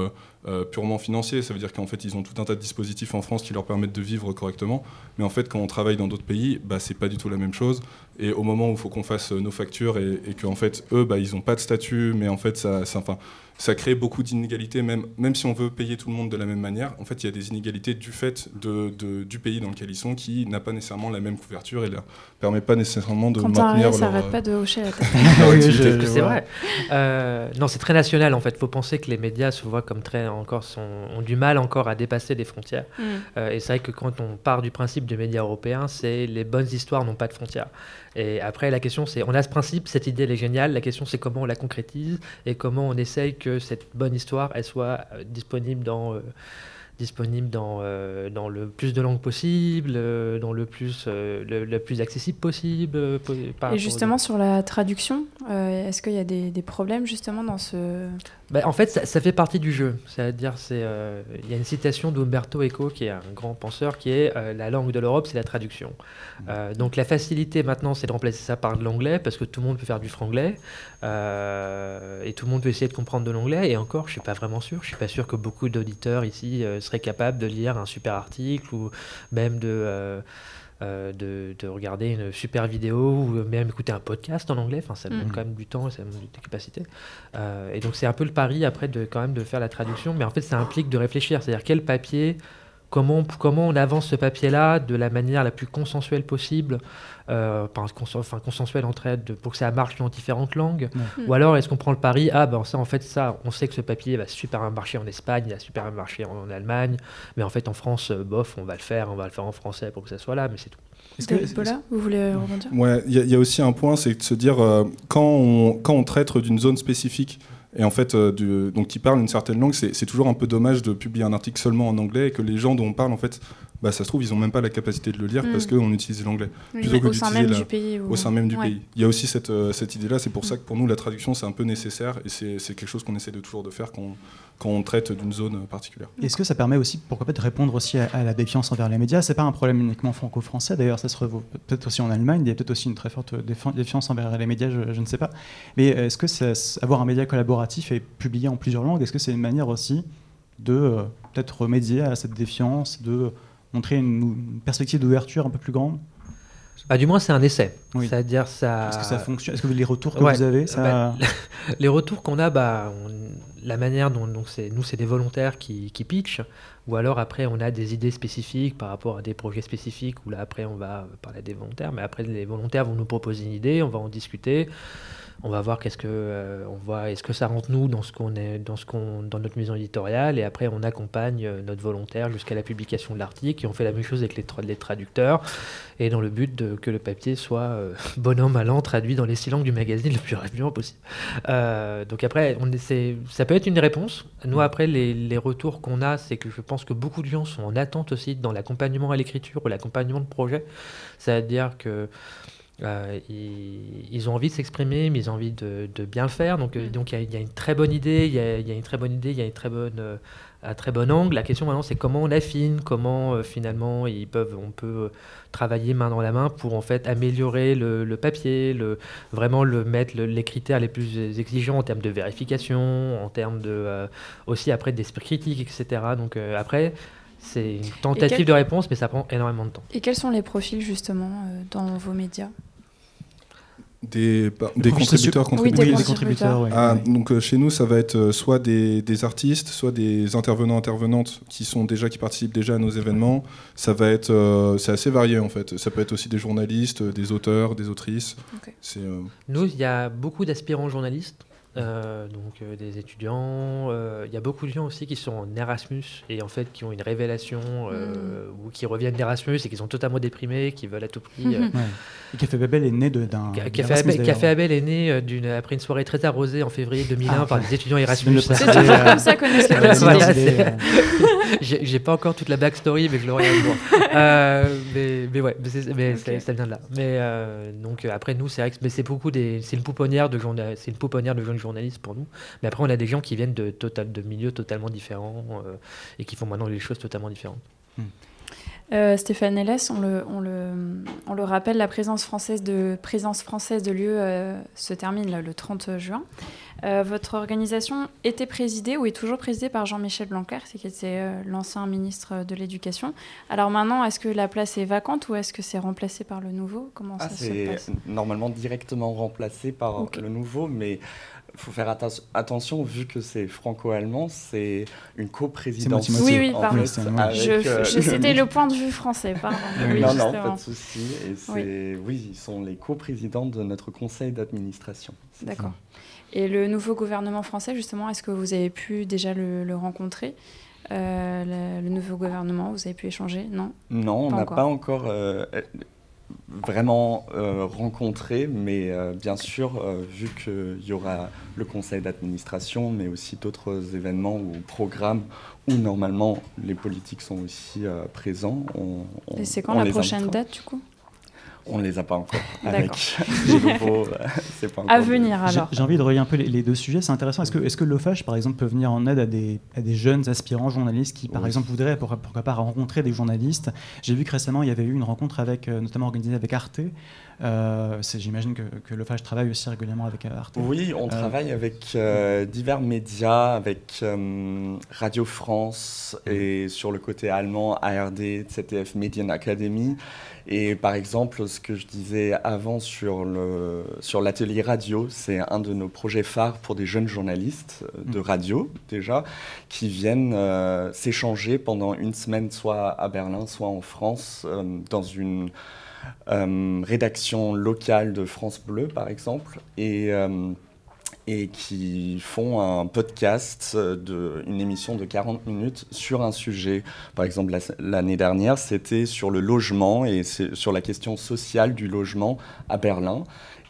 euh, purement financier. Ça veut dire qu'en fait, ils ont tout un tas de dispositifs en France qui leur permettent de vivre correctement. Mais en fait, quand on travaille dans d'autres pays, bah, c'est pas du tout la même chose. Et au moment où il faut qu'on fasse euh, nos factures et, et qu'en fait, eux, bah, ils n'ont pas de statut, mais en fait, ça, ça, enfin, ça crée beaucoup d'inégalités, même, même si on veut payer tout le monde de la même manière. En fait, il y a des inégalités du fait de, de- du pays dans lequel ils sont qui n'a pas nécessairement la même couverture et leur permet pas nécessairement de Quentin maintenir Ariès leur, arrête euh, pas de hocher la tête. leur Oui, activité. je- je C'est vrai. Euh, non, c'est très national en fait. Il faut penser que les médias se voient comme très encore sont, ont du mal encore à dépasser des frontières. Mm. Euh, et c'est vrai que quand on part du principe du média européen, c'est les bonnes histoires n'ont pas de frontières. Et après, la question c'est, on a ce principe, cette idée elle est géniale. La question c'est comment on la concrétise et comment on essaye que cette bonne histoire elle soit euh, disponible dans euh, disponible dans, euh, dans le plus de langues possible, euh, dans le plus, euh, le, le plus accessible possible. par Et aux justement, sur la traduction, est-ce qu'il y a des, des problèmes justement dans ce. Bah, en fait, ça, ça fait partie du jeu. C'est-à-dire, c'est, euh, il y a une citation d'Umberto Eco, qui est un grand penseur, qui est euh, la langue de l'Europe, c'est la traduction. Euh, donc la facilité maintenant, c'est de remplacer ça par de l'anglais, parce que tout le monde peut faire du franglais, et tout le monde peut essayer de comprendre de l'anglais. Et encore, je suis pas vraiment sûr. Je suis pas sûr que beaucoup d'auditeurs ici seraient capables de lire un super article ou même de euh, de, de regarder une super vidéo ou même écouter un podcast en anglais. Enfin, ça demande Mhm. quand même du temps et ça demande des capacités. Euh, et donc c'est un peu le pari après de quand même de faire la traduction, mais en fait ça implique de réfléchir, c'est-à-dire quel papier, comment, comment on avance ce papier-là de la manière la plus consensuelle possible, euh, enfin, consen- enfin, consensuelle entre elles, de- pour que ça marche dans différentes langues, Ouais. ou alors est-ce qu'on prend le pari, ah ben ça en fait ça, on sait que ce papier va super bien marcher en Espagne, il va super bien marcher en, en Allemagne, mais en fait en France, euh, bof, on va le faire, on va le faire en français pour que ça soit là, mais c'est tout. Est-ce que- Paula, vous voulez rebondir? Ouais, il y, a- il y a aussi un point, c'est de se dire euh, quand, on, quand on traite d'une zone spécifique et en fait euh, donc qui parle une certaine langue, c'est toujours un peu dommage de publier un article seulement en anglais et que les gens dont on parle en fait, bah, ça se trouve ils ont même pas la capacité de le lire Mm. parce qu'on utilise l'anglais Oui, plutôt que Au sein même la- du pays. ou- au sein même du Ouais. pays. Il y a aussi cette, euh, cette idée-là, c'est pour ça que pour nous la traduction c'est un peu nécessaire et c'est c'est quelque chose qu'on essaie de toujours de faire quand, quand on traite d'une zone particulière. Est-ce que ça permet aussi, pourquoi pas, de répondre aussi à, à la défiance envers les médias? C'est pas un problème uniquement franco-français, d'ailleurs, ça se revoit peut-être aussi en Allemagne, il y a peut-être aussi une très forte défi- défiance envers les médias, je, je ne sais pas. Mais est-ce que ça- avoir un média collaboratif et publié en plusieurs langues, est-ce que c'est une manière aussi de euh, peut-être remédier à cette défiance, de montrer une, une perspective d'ouverture un peu plus grande. Bah, du moins c'est un essai, Oui. c'est-à-dire ça... Est-ce que ça fonctionne? Est-ce que les retours que Ouais, vous avez, ça... bah, Les retours qu'on a, bah, on- la manière dont donc c'est, nous, c'est des volontaires qui, qui pitchent, ou alors après, on a des idées spécifiques par rapport à des projets spécifiques, où là, après, on va parler des volontaires, mais après, les volontaires vont nous proposer une idée, on va en discuter, on va voir qu'est-ce que, euh, on voit, est-ce que ça rentre nous dans ce qu'on est, dans ce qu'on, dans notre maison éditoriale, et après, on accompagne euh, notre volontaire jusqu'à la publication de l'article, et on fait la même chose avec les, tra- les traducteurs, et dans le but que le papier soit euh, bonhomme allant traduit dans les six langues du magazine le plus rapidement possible. Euh, donc après, ça peut être une réponse. Nous, après, les, les retours qu'on a, c'est que je pense que beaucoup de gens sont en attente aussi dans l'accompagnement à l'écriture ou l'accompagnement de projet. C'est-à-dire que euh, ils, ils ont envie de s'exprimer, mais ils ont envie de, de bien le faire. Donc, euh, donc il y, a- il y a une très bonne idée, il y a, il y a une très bonne idée, il y a une très bonne, euh, un très bon angle. La question maintenant, c'est comment on affine, comment euh, finalement ils peuvent, on peut euh, travailler main dans la main pour en fait améliorer le, le papier, le, vraiment le mettre le- les critères les plus exigeants en termes de vérification, en termes de aussi après d'esprit critique, etc. Donc après. C'est une tentative quel- de réponse, mais ça prend énormément de temps. Et quels sont les profils justement euh, dans vos médias? Des, bah, des projet contributeurs, Oui, des Oui, contributrices. des contributeurs. Ah, donc euh, chez nous, ça va être euh, soit des, des artistes, soit des intervenants intervenantes qui sont déjà qui participent déjà à nos événements. Ça va être, euh, c'est assez varié en fait. Ça peut être aussi des journalistes, des auteurs, des autrices. Euh, Nous, il y a beaucoup d'aspirants journalistes, euh, donc euh, des étudiants. euh, Il y a beaucoup de gens aussi qui sont en Erasmus et en fait qui ont une révélation euh, ou qui reviennent d'Erasmus et qui sont totalement déprimés, qui veulent à tout prix. Ouais. Et Café Babel est né de- d'un. Ca- d'un Café Abel. Café Abel est né d'une, après une soirée très arrosée en février 2001 Ah, par des étudiants Erasmus. C'est toujours comme ça qu'on c'est- J'ai pas encore toute la backstory, mais je l'aurai un jour. Euh, mais, mais ouais, mais, ça vient de là. Mais euh, donc après nous, c'est vrai que mais c'est beaucoup des, c'est une pouponnière de journa- c'est une pouponnière de jeunes journalistes pour nous. Mais après, on a des gens qui viennent de total, de milieux totalement différents euh, et qui font maintenant des choses totalement différentes. Euh, Stéphane Hélès, on le, on, le, on le rappelle, la présence française de, présence française de l'UE euh, se termine là, le 30 juin. Euh, votre organisation était présidée ou est toujours présidée par Jean-Michel Blanquer, c'est qui était euh, l'ancien ministre de l'Éducation. Alors maintenant, est-ce que la place est vacante ou est-ce que c'est remplacé par le nouveau? Comment Ah, ça se c'est passe? normalement directement remplacé par le nouveau, mais faut faire attention, vu que c'est franco-allemand, c'est une coprésidence. Oui, oui, pardon. fait, Je- euh, je- C'était le point de vue français, pardon. Oui, non, non, pas de souci. Et c'est, oui. ils sont les coprésidents de notre conseil d'administration. D'accord. Et le nouveau gouvernement français, justement, est-ce que vous avez pu déjà le, le rencontrer? Euh, le, le nouveau gouvernement, vous avez pu échanger? Non? Non, on n'a pas encore euh, vraiment euh, rencontré, mais euh, bien sûr, euh, vu qu'il y aura le conseil d'administration, mais aussi d'autres événements ou programmes où normalement les politiques sont aussi euh, présents. On, on- Et c'est quand on la prochaine invitera. date, du coup? On ne les a pas encore. Avec les nouveaux, euh, c'est pas encore. À venir, J'ai alors. j'ai envie de relier un peu les, les deux sujets, c'est intéressant. Est-ce que, est que l'OFAGE, par exemple, peut venir en aide à des, à des jeunes aspirants journalistes qui, par Oui. exemple, voudraient, pour- pourquoi pas, rencontrer des journalistes? J'ai vu que récemment, il y avait eu une rencontre, avec, euh, notamment organisée avec Arte. Euh, J'imagine que, que l'OFAGE travaille aussi régulièrement avec euh, Arte. Oui, on travaille avec euh, divers médias, avec euh, Radio France et sur le côté allemand, ARD, ZDF Medienakademie. Et par exemple, ce que je disais avant sur l'atelier radio, c'est un de nos projets phares pour des jeunes journalistes euh, de Mm. radio déjà, qui viennent euh, s'échanger pendant une semaine, soit à Berlin, soit en France, euh, dans une euh, rédaction locale de France Bleu, par exemple, et, euh, qui font un podcast, une émission de 40 minutes sur un sujet. Par exemple, la- l'année dernière, c'était sur le logement et sur la question sociale du logement à Berlin.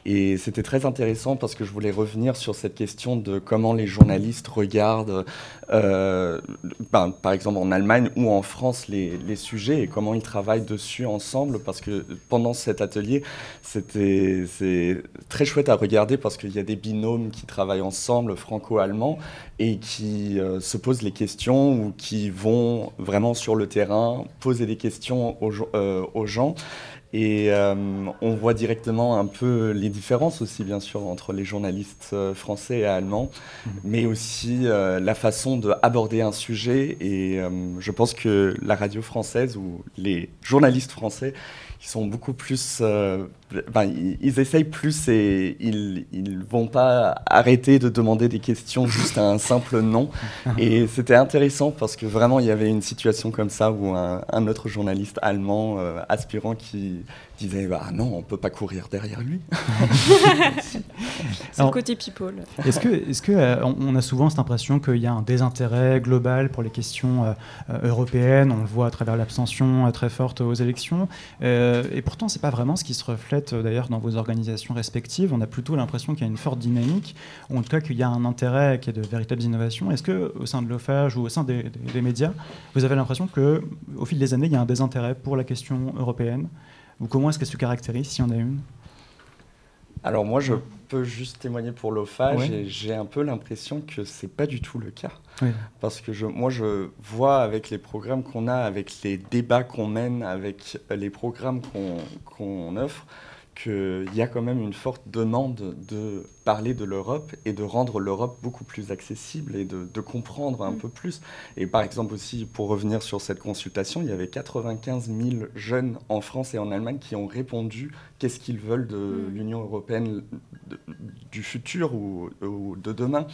Et c'était très intéressant parce que je voulais revenir sur cette question de comment les journalistes regardent, euh, ben, par exemple en Allemagne ou en France, les, les sujets et comment ils travaillent dessus ensemble. Parce que pendant cet atelier, c'était très chouette à regarder parce qu'il y a des binômes qui travaillent ensemble, franco-allemands, et qui euh, se posent les questions ou qui vont vraiment sur le terrain poser des questions aux, gens- euh, aux gens. Et euh, on voit directement un peu les différences aussi, bien sûr, entre les journalistes français et allemands, mais aussi euh, la façon d'aborder un sujet. Et euh, je pense que la radio française ou les journalistes français, ils sont beaucoup plus... euh, ben, ils, ils essayent plus et ils ils vont pas arrêter de demander des questions juste à un simple non. Et c'était intéressant parce que vraiment, il y avait une situation comme ça où un, un autre journaliste allemand euh, aspirant qui disait bah non, on peut pas courir derrière lui. C'est le Alors- côté people. Est-ce que, est-ce que euh, on a souvent cette impression qu'il y a un désintérêt global pour les questions euh, euh, européennes? On le voit à travers l'abstention euh, très forte aux élections. Euh, et pourtant, c'est pas vraiment ce qui se reflète euh, d'ailleurs dans vos organisations respectives. On a plutôt l'impression qu'il y a une forte dynamique, ou en tout cas qu'il y a un intérêt, qu'il y a de véritables innovations. Est-ce que au sein de l'OFAGE ou au sein des, des- des médias, vous avez l'impression que au fil des années, il y a un désintérêt pour la question européenne? Ou comment est-ce qu'elle se caractérise, s'il y en a une? Alors moi, je peux juste témoigner pour l'OFAGE Ouais. et j'ai un peu l'impression que c'est pas du tout le cas. Parce que je, moi, je vois avec les programmes qu'on a, avec les débats qu'on mène, avec les programmes qu'on qu'on offre, qu'il y a quand même une forte demande de parler de l'Europe et de rendre l'Europe beaucoup plus accessible et de, de comprendre un Mm. peu plus. Et par exemple aussi, pour revenir sur cette consultation, il y avait 95 000 jeunes en France et en Allemagne qui ont répondu qu'est-ce qu'ils veulent de Mm. l'Union européenne de- du futur ou, ou de demain.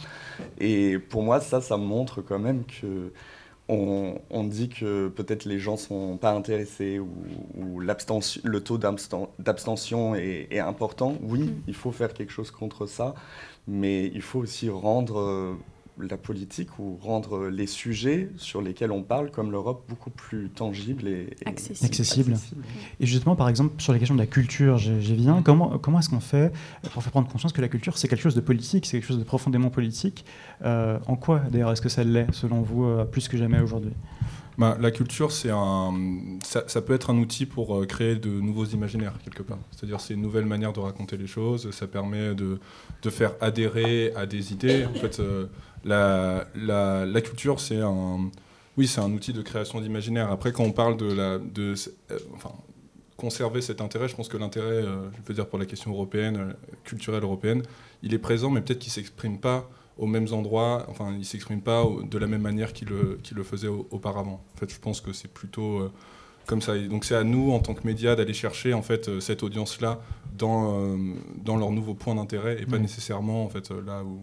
Et pour moi, ça, ça montre quand même que on, on dit que peut-être les gens sont pas intéressés ou, le taux d'absten- d'abstention est, est important. Oui, Mm. il faut faire quelque chose contre ça, mais il faut aussi rendre euh, la politique ou rendre les sujets sur lesquels on parle, comme l'Europe, beaucoup plus tangibles et, et Accessibles. Et justement, par exemple, sur la question de la culture, j'y viens. Comment, comment est-ce qu'on fait pour faire prendre conscience que la culture, c'est quelque chose de politique, c'est quelque chose de profondément politique Euh, En quoi, d'ailleurs, est-ce que ça l'est, selon vous, euh, plus que jamais aujourd'hui? Bah, la culture, c'est un, ça, ça peut être un outil pour euh, créer de nouveaux imaginaires quelque part. C'est-à-dire, c'est une nouvelle manière de raconter les choses. Ça permet de, de faire adhérer à des idées. En fait, euh, la, la, la culture, c'est un, oui, c'est un outil de création d'imaginaire. Après, quand on parle de la, de, euh, enfin, conserver cet intérêt, je pense que l'intérêt, euh, je veux dire pour la question européenne, euh, culturelle européenne, il est présent, mais peut-être qu'il s'exprime pas aux mêmes endroits, enfin, il s'exprime pas de la même manière qu'il le, qu'il le faisait au- auparavant. En fait, je pense que c'est plutôt comme ça. Et donc, c'est à nous, en tant que médias, d'aller chercher en fait cette audience-là dans, euh, dans leurs nouveaux points d'intérêt et pas nécessairement en fait là où.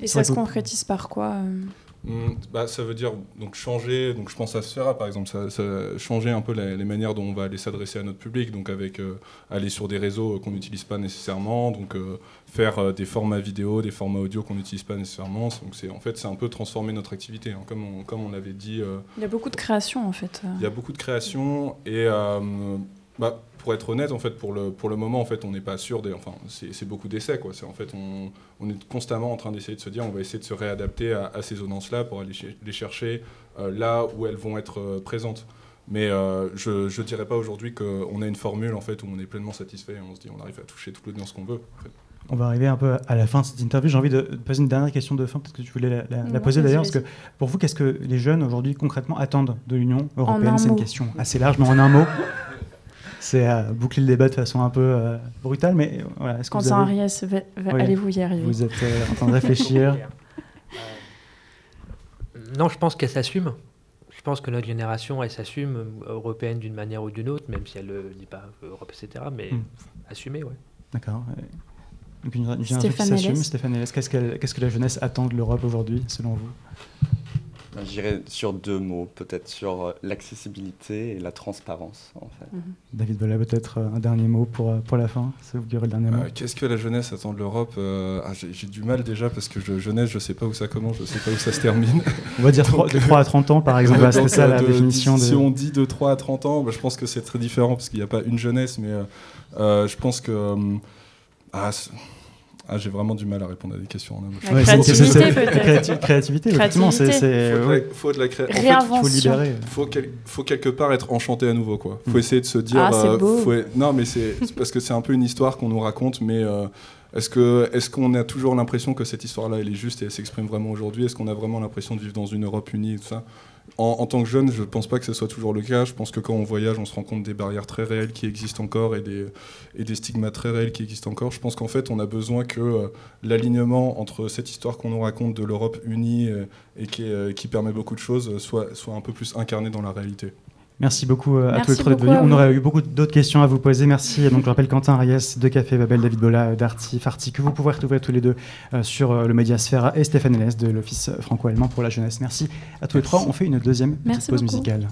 Et ça se concrétise par quoi euh Mm, bah, ça veut dire donc changer, donc je pense à Sphera par exemple, ça, ça- changer un peu les, les manières dont on va aller s'adresser à notre public, donc avec euh, aller sur des réseaux euh, qu'on n'utilise pas nécessairement, donc euh, faire euh, des formats vidéo, des formats audio qu'on n'utilise pas nécessairement. Donc c'est en fait c'est un peu transformer notre activité, hein. comme on, comme on l'avait dit. euh, Il y a beaucoup de création en fait. il y a beaucoup de création et euh, bah, pour être honnête, en fait, pour le, pour le moment, en fait, on n'est pas sûr des. Enfin, c'est beaucoup d'essais, quoi. C'est en fait, on, on est constamment en train d'essayer de se dire, on va essayer de se réadapter à, à ces audiences-là pour aller ch- les chercher euh, là où elles vont être euh, présentes. Mais euh, je ne dirais pas aujourd'hui qu'on a une formule en fait où on est pleinement satisfait et on se dit on arrive à toucher toute l'audience qu'on veut. en fait. On va arriver un peu à la fin de cette interview. J'ai envie de poser une dernière question de fin, peut-être que tu voulais la, la- poser d'ailleurs. Parce que pour vous, qu'est-ce que les jeunes aujourd'hui concrètement attendent de l'Union un européenne? C'est une question assez large, mais en un mot. C'est euh, boucler le débat de façon un peu euh, brutale, mais euh, voilà. Est-ce que vous, Quentin avez- Ariès, va- va- Oui. allez-vous y arriver vous êtes euh, en train de réfléchir Non, je pense qu'elle s'assume. Je pense que notre génération, elle s'assume, euh, européenne d'une manière ou d'une autre, même si elle ne dit pas euh, Europe, etc. Mais Hmm. assumer, ouais. D'accord. Donc une, une génération qui Stéphane s'assume. Hélès. Stéphane Hélès, qu'est-ce, qu'elle- qu'est-ce que la jeunesse attend de l'Europe aujourd'hui, selon vous? J'irai sur deux mots, peut-être sur euh, l'accessibilité et la transparence, en fait. David Bola, peut-être euh, un dernier mot pour, euh, pour la fin C'est vous qui aurez le dernier mot. Euh, Qu'est-ce que la jeunesse attend de l'Europe Euh, ah, J'ai du mal déjà parce que je, jeunesse, je sais pas où ça commence, je sais pas où ça se termine. On va dire trois- de 3 à 30 ans, par exemple. Donc, ça euh, la de- définition de. Si on dit de 3 à 30 ans, bah, je pense que c'est très différent parce qu'il n'y a pas une jeunesse, mais euh, euh, je pense que. euh, ah, c'est- ah, j'ai vraiment du mal à répondre à des questions en un mot. La Ouais, c'est- c'est- créativité, c'est- peut-être. créati- créativité, effectivement. C'est, Créativité. c'est, Faut de ouais, la- faut de la cré- en fait, il faut libérer. faut, quel- faut quelque part être enchanté à nouveau quoi. Faut Mm. essayer de se dire. Ah, c'est euh, beau. faut- non mais c'est c'est parce que c'est un peu une histoire qu'on nous raconte, mais euh, est-ce que est-ce qu'on a toujours l'impression que cette histoire-là elle est juste et elle s'exprime vraiment aujourd'hui? Est-ce qu'on a vraiment l'impression de vivre dans une Europe unie et tout ça? En, tant que jeune, je pense pas que ce soit toujours le cas. Je pense que quand on voyage, on se rend compte des barrières très réelles qui existent encore et des, et stigmates très réels qui existent encore. Je pense qu'en fait, on a besoin que euh, l'alignement entre cette histoire qu'on nous raconte de l'Europe unie euh, et euh, qui permet beaucoup de choses soit un peu plus incarné dans la réalité. Merci beaucoup euh, à Merci tous les trois d'être venus. On aurait eu beaucoup d'autres questions à vous poser. Merci. Donc, je rappelle Quentin Ariès de Café Babel, David Bola d'Arti, Farti, que vous pouvez retrouver tous les deux euh, sur euh, le Média Sphera et Stéphane Hélès de l'Office franco-allemand pour la jeunesse. Merci à tous les trois. On fait une deuxième petite Merci pause beaucoup. musicale.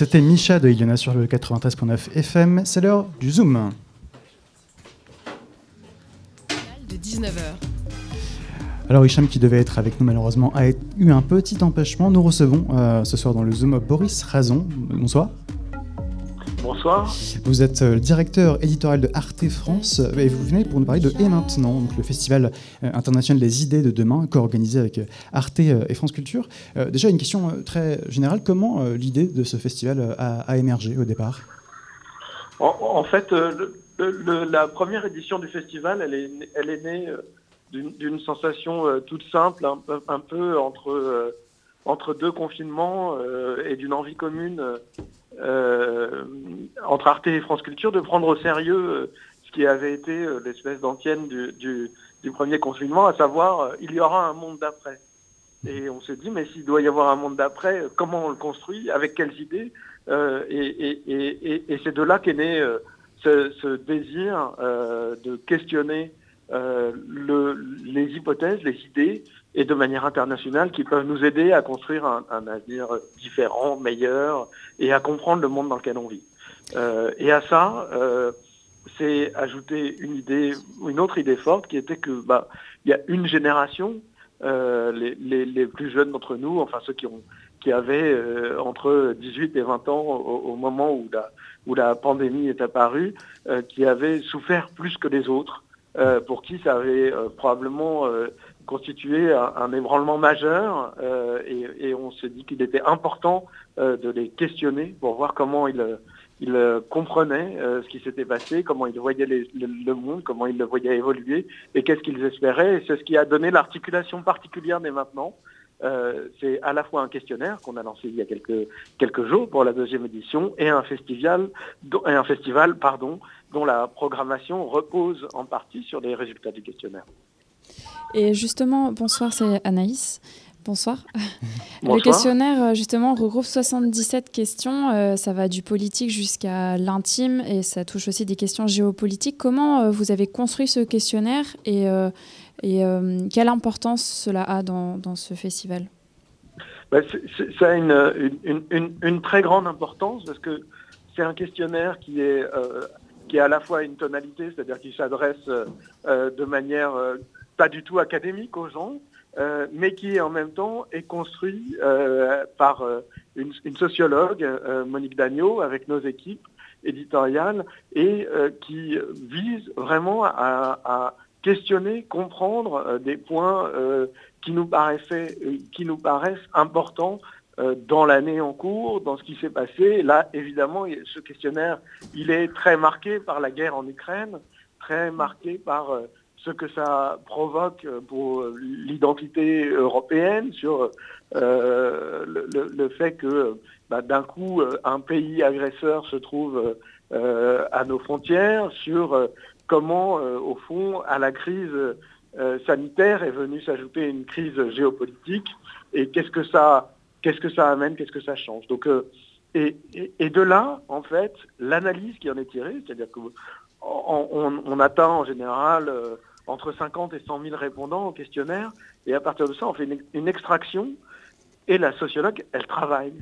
C'était Micha de Iliana sur le 93.9 FM. C'est l'heure du Zoom. De 19h. Alors Hicham, qui devait être avec nous malheureusement, a eu un petit empêchement. Nous recevons euh, ce soir dans le Zoom Boris Razon. Bonsoir. Bonsoir. Vous êtes euh, le directeur éditorial de Arte France et vous venez pour nous parler de Et maintenant, donc le festival euh, international des idées de demain, co-organisé avec euh, Arte et France Culture. Déjà, une question très générale comment l'idée de ce festival a, a émergé au départ? En, en fait, le- le- la première édition du festival, elle est, elle est née d'une sensation toute simple, un, peu- un peu entre, entre deux confinements et d'une envie commune entre Arte et France Culture de prendre au sérieux euh, ce qui avait été euh, l'espèce d'antienne du, du, du premier confinement, à savoir euh, il y aura un monde d'après. Et on s'est dit, mais s'il doit y avoir un monde d'après, euh, comment on le construit, avec quelles idées Euh, et, et, et, et- et c'est de là qu'est né euh, ce, ce désir euh, de questionner euh, le, les hypothèses, les idées, et de manière internationale, qui peuvent nous aider à construire un, un avenir différent, meilleur, et à comprendre le monde dans lequel on vit. Euh, et à ça, euh, c'est ajouter une idée, une autre idée forte, qui était que bah, il y a une génération, euh, les, les, plus jeunes d'entre nous, enfin ceux qui ont qui avaient entre 18 et 20 ans au, moment où la, où la pandémie est apparue, qui avaient souffert plus que les autres, pour qui ça avait probablement constitué un, ébranlement majeur, euh, et, on s'est dit qu'il était important euh, de les questionner pour voir comment ils, comprenaient euh, ce qui s'était passé, comment ils voyaient le, monde, comment ils le voyaient évoluer, et qu'est-ce qu'ils espéraient. Et c'est ce qui a donné l'articulation particulière dès maintenant. C'est à la fois un questionnaire qu'on a lancé il y a quelques, jours pour la deuxième édition et un festival, et un festival pardon, dont la programmation repose en partie sur les résultats du questionnaire. Et justement, bonsoir, c'est Anaïs. Bonsoir. Le Bonsoir. questionnaire, euh, justement, regroupe 77 questions. euh, ça va du politique jusqu'à l'intime et ça touche aussi des questions géopolitiques. Comment euh, vous avez construit ce questionnaire et, euh, et quelle importance cela a dans, dans ce festival? C'est- ça a une, une, une, une très grande importance parce que c'est un questionnaire qui est, qui a à la fois une tonalité, c'est-à-dire qui s'adresse de manière pas du tout académique aux gens, euh, mais qui en même temps est construit euh, par euh, une, sociologue, Monique Dagneau, avec nos équipes éditoriales, et qui vise vraiment à, à questionner, comprendre des points qui nous paraissaient, qui nous paraissent importants dans l'année en cours, dans ce qui s'est passé. Là, évidemment, ce questionnaire, il est très marqué par la guerre en Ukraine, très marqué par ce que ça provoque pour l'identité européenne, sur euh, le, fait que bah, d'un coup, un pays agresseur se trouve euh, à nos frontières, sur euh, comment, au fond, à la crise sanitaire est venue s'ajouter une crise géopolitique et qu'est-ce que ça, qu'est-ce que ça amène, qu'est-ce que ça change. Donc, et, et- de là, en fait, l'analyse qui en est tirée, c'est-à-dire que on, on- on atteint en général entre 50 et 100 000 répondants au questionnaire, et à partir de ça, on fait une, une extraction, et la sociologue, elle travaille,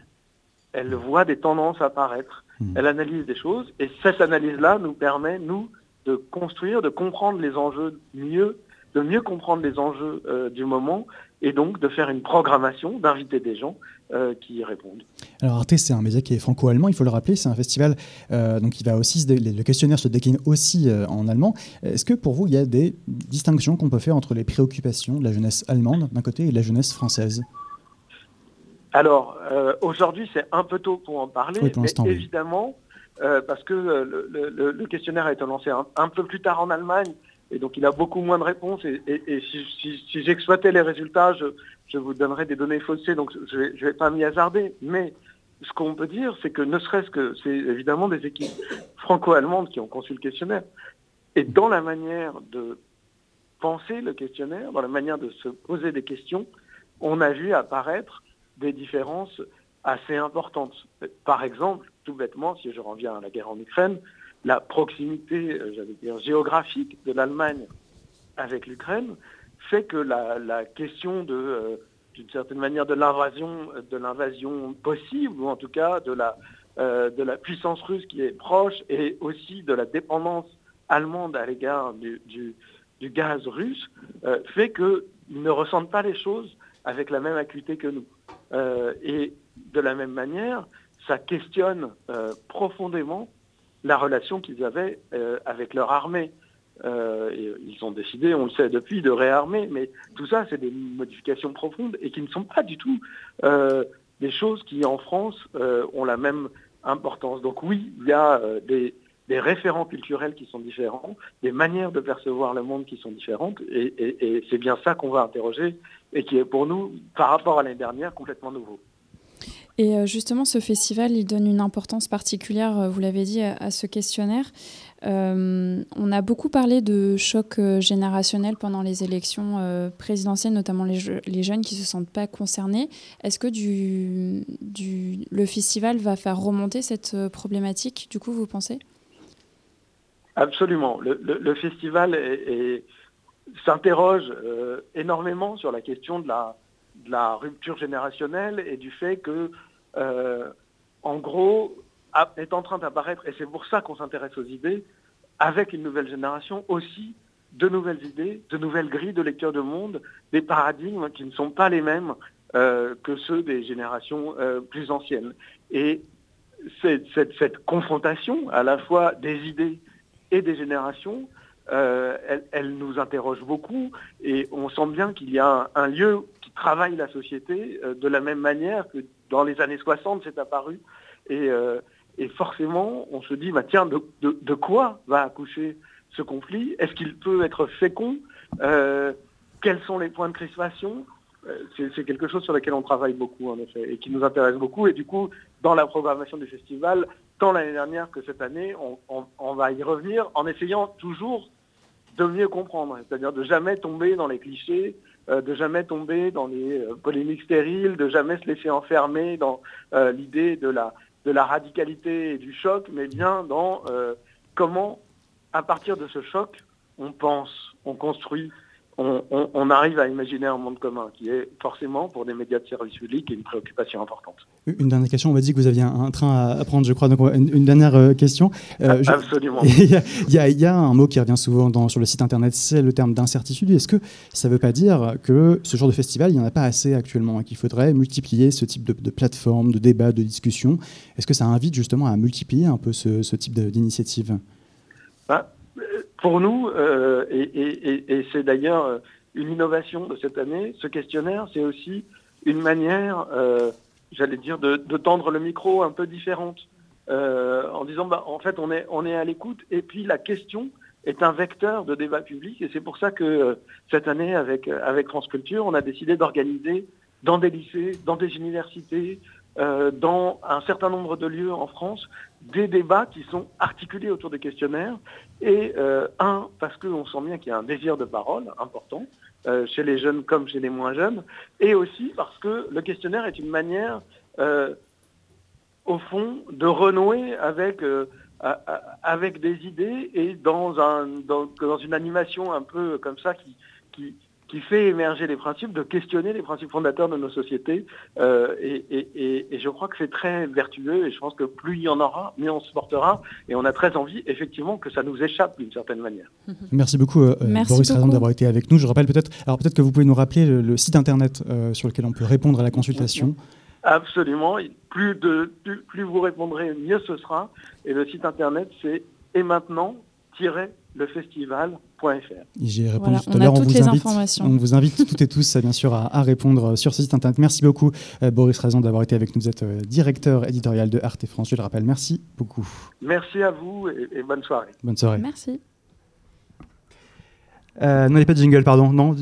elle voit des tendances apparaître, Mhm. elle analyse des choses, et cette analyse-là nous permet, nous, de construire, de comprendre les enjeux mieux, de mieux comprendre les enjeux euh, du moment, et donc de faire une programmation, d'inviter des gens euh, qui y répondent. Alors Arte, c'est un média qui est franco-allemand, il faut le rappeler, c'est un festival, euh, donc il va aussi, le questionnaire se décline aussi euh, en allemand. Est-ce que pour vous, il y a des distinctions qu'on peut faire entre les préoccupations de la jeunesse allemande d'un côté et de la jeunesse française? Alors, aujourd'hui, c'est un peu tôt pour en parler, Oui, pour mais l'instant, oui. évidemment, parce que le, le- le questionnaire a été lancé un, un peu plus tard en Allemagne, et donc il a beaucoup moins de réponses, et, si, j'exploitais les résultats, je, vous donnerais des données faussées, donc je ne vais, vais pas m'y hasarder. Mais ce qu'on peut dire, c'est que ne serait-ce que, c'est évidemment des équipes franco-allemandes qui ont conçu le questionnaire, et dans la manière de penser le questionnaire, dans la manière de se poser des questions, on a vu apparaître des différences assez importantes. Par exemple, tout bêtement, si je reviens à la guerre en Ukraine, la proximité, euh, j'allais dire, géographique de l'Allemagne avec l'Ukraine fait que la, question de, euh, d'une certaine manière, de l'invasion, possible, ou en tout cas de la, euh, de la puissance russe qui est proche et aussi de la dépendance allemande à l'égard du, gaz russe, fait qu'ils ne ressentent pas les choses avec la même acuité que nous. Et de la même manière, ça questionne profondément la relation qu'ils avaient euh, avec leur armée. Euh, ils ont décidé, on le sait depuis, de réarmer, mais tout ça, c'est des modifications profondes et qui ne sont pas du tout euh, des choses qui, en France, ont la même importance. Donc oui, il y a des, référents culturels qui sont différents, des manières de percevoir le monde qui sont différentes, et c'est bien ça qu'on va interroger, et qui est pour nous, par rapport à l'année dernière, complètement nouveau. Et euh, justement, ce festival, il donne une importance particulière, euh, vous l'avez dit, à, ce questionnaire. Euh, on a beaucoup parlé de choc générationnel pendant les élections présidentielles, notamment les, je- les jeunes qui ne se sentent pas concernés. Est-ce que le festival va faire remonter cette problématique, du coup, vous pensez? Absolument. Le, festival est- est- s'interroge énormément sur la question de la, de la rupture générationnelle et du fait que, en gros, est en train d'apparaître, et c'est pour ça qu'on s'intéresse aux idées, avec une nouvelle génération aussi de nouvelles idées, de nouvelles grilles de lecture de monde, des paradigmes qui ne sont pas les mêmes euh, que ceux des générations euh, plus anciennes. Et cette, confrontation à la fois des idées et des générations, euh, elle, nous interroge beaucoup et on sent bien qu'il y a un, lieu qui travaille la société euh, de la même manière que dans les années 60 c'est apparu. Et, euh, et forcément, on se dit, bah, tiens, de, quoi va accoucher ce conflit? Est-ce qu'il peut être fécond? Euh, Quels sont les points de crispation? Euh, c'est, quelque chose sur lequel on travaille beaucoup, en effet, et qui nous intéresse beaucoup. Et du coup, dans la programmation du festival, tant l'année dernière que cette année, on, on- va y revenir en essayant toujours de mieux comprendre, c'est-à-dire de jamais tomber dans les clichés, de jamais tomber dans les euh, polémiques stériles, de jamais se laisser enfermer dans euh, l'idée de la, de la radicalité et du choc, mais bien dans euh, comment, à partir de ce choc, on pense, on construit, on, on- on arrive à imaginer un monde commun, qui est forcément, pour des médias de service public, une préoccupation importante. Une dernière question, on m'a dit que vous aviez un, train à, prendre, je crois. Donc, une, une dernière question. Euh, je- Absolument. Il y, a, il y a- il y a un mot qui revient souvent dans- sur le site internet, c'est le terme d'incertitude. Est-ce que ça ne veut pas dire que ce genre de festival, il n'y en a pas assez actuellement et qu'il faudrait multiplier ce type de, de plateforme, de débat, de discussion? Est-ce que ça invite justement à multiplier un peu ce, ce type d'initiative? Bah, pour nous, euh, et, c'est d'ailleurs euh, une innovation de cette année, ce questionnaire, c'est aussi une manière, euh, j'allais dire, de, tendre le micro un peu différente, en disant, bah, en fait, on est, on est à l'écoute, et puis la question est un vecteur de débat public, et c'est pour ça que cette année, avec, avec France Culture, on a décidé d'organiser dans des lycées, dans des universités, euh, dans un certain nombre de lieux en France, des débats qui sont articulés autour des questionnaires. Et euh, un, parce qu'on sent bien qu'il y a un désir de parole important, euh, chez les jeunes comme chez les moins jeunes, et aussi parce que le questionnaire est une manière, au fond, de renouer avec, avec des idées et dans, un, dans, dans une animation un peu comme ça qui, qui fait émerger les principes, de questionner les principes fondateurs de nos sociétés. Euh, et, et- et- et je crois que c'est très vertueux et je pense que plus il y en aura, mieux on se portera. Et on a très envie, effectivement, que ça nous échappe d'une certaine manière. Merci beaucoup, euh, Merci Boris d'avoir été avec nous. Je rappelle peut-être, alors peut-être que vous pouvez nous rappeler le, le site internet euh, sur lequel on peut répondre à la consultation. Absolument. Plus, de, plus, plus vous répondrez, mieux ce sera. Et le site internet, c'est et maintenant-lefestival.fr. J'y ai répondu Voilà, tout à on a l'heure. toutes vous les invite, informations. On vous invite toutes et tous, bien sûr, à, à répondre sur ce site internet. Merci beaucoup, euh, Boris Razan, d'avoir été avec nous. Vous êtes euh, directeur éditorial de Arte France. Je le rappelle. Merci beaucoup. Merci à vous et, et bonne soirée. Bonne soirée. Merci. Euh, non, il n'y a pas de jingle, pardon. Non, non,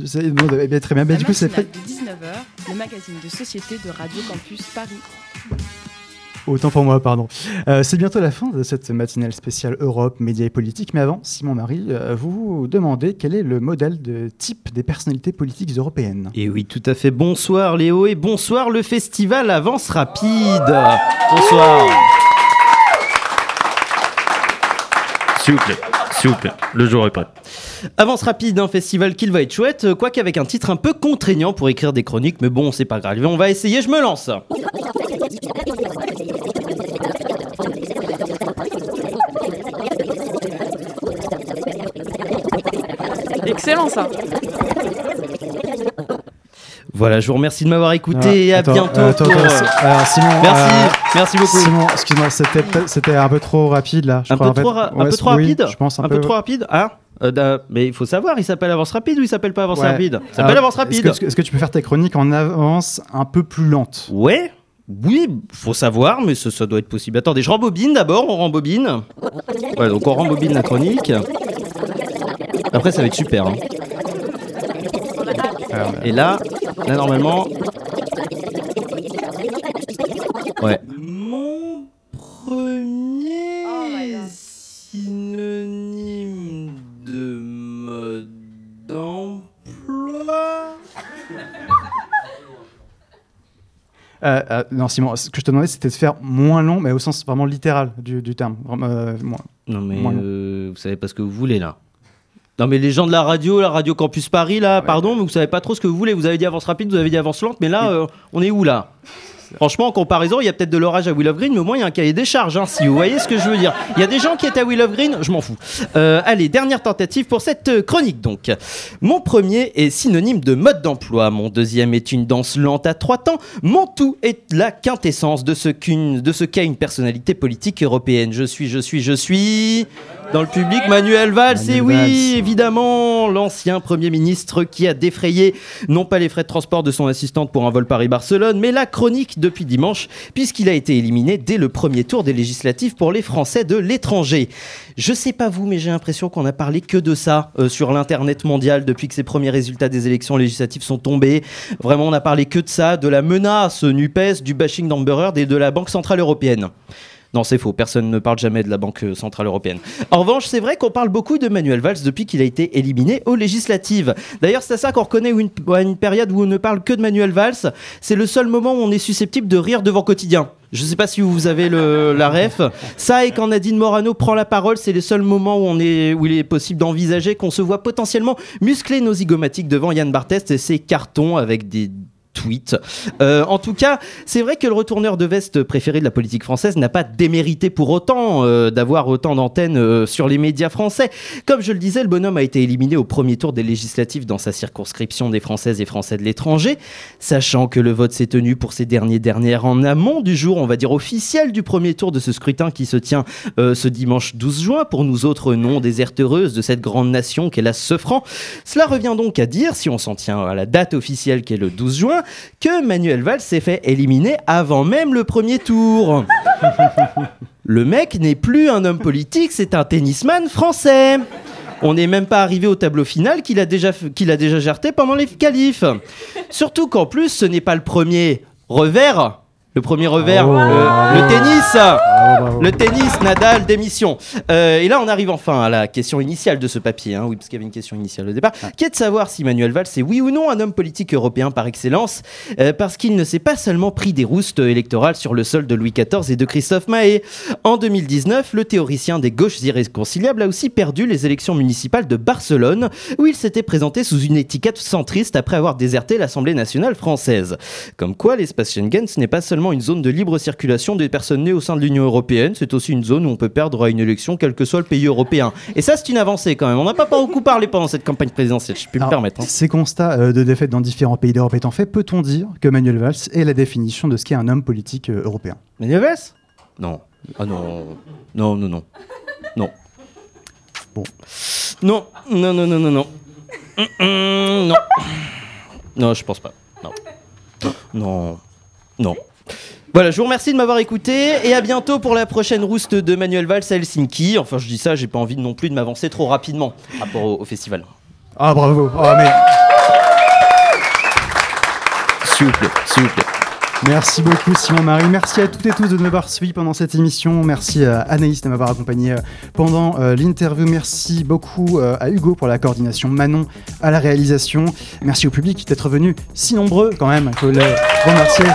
eh bien, très bien. Bah, du coup, c'est fait. de 19h, le magazine de société de Radio Campus Paris. Autant pour moi, pardon. Euh, c'est bientôt la fin de cette matinale spéciale Europe, médias et politique. Mais avant, Simon-Marie, euh, vous vous demandez quel est le modèle de type des personnalités politiques européennes. Et oui, tout à fait. Bonsoir Léo et bonsoir le festival Avance Rapide. Bonsoir. S'il vous plaît, le jour est prêt. Avance rapide, d'un festival qu'il va être chouette, euh, quoique avec un titre un peu contraignant pour écrire des chroniques, mais bon, c'est pas grave, on va essayer, je me lance. Excellent ça voilà, je vous remercie de m'avoir écouté Ah, et à attends, bientôt. attends, pour, attends, euh, alors, Simon, Merci, euh, merci beaucoup. Simon, excuse-moi, c'était un peu trop rapide là. je Un crois, peu, en fait. trop, ra- un Ouais, peu trop oui, rapide Je pense un, un peu trop rapide Ah Euh, mais il faut savoir, il s'appelle Avance Rapide ou il s'appelle pas Avance Ouais. Rapide? Il s'appelle Avance Rapide. Est-ce que, tu peux faire tes chroniques en avance un peu plus lente? Ouais, oui, faut savoir, mais ça, ça doit être possible. Attendez, je rembobine d'abord, on rembobine. Ouais, donc on rembobine la chronique. Après, ça va être super. hein. Et là, là normalement. Ouais. Mon premier synonyme de mode d'emploi. Euh, euh, Non, Simon, ce que je te demandais, c'était de faire moins long, mais au sens vraiment littéral du, du terme. Euh, moins. Non mais Moins euh, vous savez pas ce que vous voulez là. Non mais les gens de la radio, la radio Campus Paris là, pardon, mais vous savez pas trop ce que vous voulez. Vous avez dit avance rapide, vous avez dit avance lente, mais là, euh, on est où là? Franchement, en comparaison, il y a peut-être de l'orage à Will of Green, mais au moins il y a un cahier des charges, hein, si vous voyez ce que je veux dire. Il y a des gens qui étaient à Will of Green, je m'en fous. Euh, allez, dernière tentative pour cette euh, chronique donc. Mon premier est synonyme de mode d'emploi, mon deuxième est une danse lente à trois temps, mon tout est la quintessence de ce qu'une, de ce qu'est une personnalité politique européenne. Je suis, je suis, je suis. Dans le public, Manuel Valls, Manuel et oui, Valls. évidemment, l'ancien Premier ministre qui a défrayé non pas les frais de transport de son assistante pour un vol Paris-Barcelone, mais la chronique depuis dimanche, puisqu'il a été éliminé dès le premier tour des législatives pour les Français de l'étranger. Je sais pas vous, mais j'ai l'impression qu'on a parlé que de ça euh, sur l'internet mondial depuis que ces premiers résultats des élections législatives sont tombés. Vraiment, on a parlé que de ça, de la menace NUPES, du bashing d'Amber Heard et de la Banque Centrale Européenne. Non, c'est faux, personne ne parle jamais de la Banque Centrale Européenne. En revanche, c'est vrai qu'on parle beaucoup de Manuel Valls depuis qu'il a été éliminé aux législatives. D'ailleurs, c'est à ça qu'on reconnaît une, une période où on ne parle que de Manuel Valls. C'est le seul moment où on est susceptible de rire devant quotidien. Je ne sais pas si vous avez la ref. Ça et quand Nadine Morano prend la parole, c'est le seul moment où, on est, où il est possible d'envisager qu'on se voit potentiellement muscler nos zygomatiques devant Yann Barthès et ses cartons avec des tweets. Euh, en tout cas, c'est vrai que le retourneur de veste préféré de la politique française n'a pas démérité pour autant euh, d'avoir autant d'antennes euh, sur les médias français. Comme je le disais, le bonhomme a été éliminé au premier tour des législatives dans sa circonscription des Françaises et Français de l'étranger, sachant que le vote s'est tenu pour ces derniers dernières en amont du jour, on va dire officiel du premier tour de ce scrutin qui se tient ce dimanche 12 juin pour nous autres non désertereuses de cette grande nation qu'est la Sefran. Cela revient donc à dire, si on s'en tient à la date officielle qui est le 12 juin, que Manuel Valls s'est fait éliminer avant même le premier tour. Le mec n'est plus un homme politique, c'est un tennisman français. On n'est même pas arrivé au tableau final qu'il a déjà, qu'il a déjà jarté pendant les qualifs. Surtout qu'en plus, ce n'est pas le premier revers. Le premier revers, Oh. euh, le tennis. Bravo, bravo. Le tennis, Nadal, démission. Euh, et là, on arrive enfin à la question initiale de ce papier. hein. Oui, parce qu'il y avait une question initiale au départ. Qui est de savoir si Manuel Valls est oui ou non un homme politique européen par excellence, euh, parce qu'il ne s'est pas seulement pris des roustes électorales sur le sol de Louis XIV et de Christophe Mahé. En 2019, le théoricien des gauches irréconciliables a aussi perdu les élections municipales de Barcelone, où il s'était présenté sous une étiquette centriste après avoir déserté l'Assemblée nationale française. Comme quoi, l'espace Schengen, ce n'est pas seulement une zone de libre circulation des personnes nées au sein de l'Union européenne, c'est aussi une zone où on peut perdre à une élection quel que soit le pays européen. Et ça, c'est une avancée quand même. On n'a pas beaucoup parlé pendant cette campagne présidentielle, je peux me Alors, permettre. hein. Ces constats euh, de défaite dans différents pays d'Europe étant faits, peut-on dire que Manuel Valls est la définition de ce qu'est un homme politique euh, européen? Manuel Valls? Non. Ah non. Non, non, non. Non. Bon. Non, non, non, non, non, non. Non. Non, je pense pas. Non. Non. Non. Voilà, je vous remercie de m'avoir écouté et à bientôt pour la prochaine rouste de Manuel Valls à Helsinki. Enfin, je dis ça, j'ai pas envie non plus de m'avancer trop rapidement par rapport au, au festival. Ah bravo. Ah, mais S'il vous plaît, s'il vous plaît. Merci beaucoup Simon-Marie, merci à toutes et tous de m'avoir suivi pendant cette émission, merci à Anaïs de m'avoir accompagné euh, pendant euh, l'interview, merci beaucoup euh, à Hugo pour la coordination, Manon à la réalisation, merci au public d'être venu si nombreux quand même, il faut remercier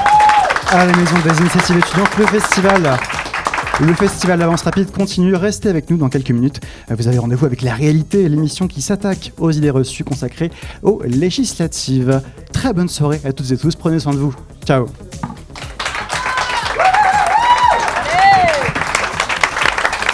à la Maison des Initiatives étudiantes, le festival. Le festival d'avance rapide continue, restez avec nous dans quelques minutes. Vous avez rendez-vous avec la réalité, l'émission qui s'attaque aux idées reçues consacrées aux législatives. Très bonne soirée à toutes et tous, prenez soin de vous. Ciao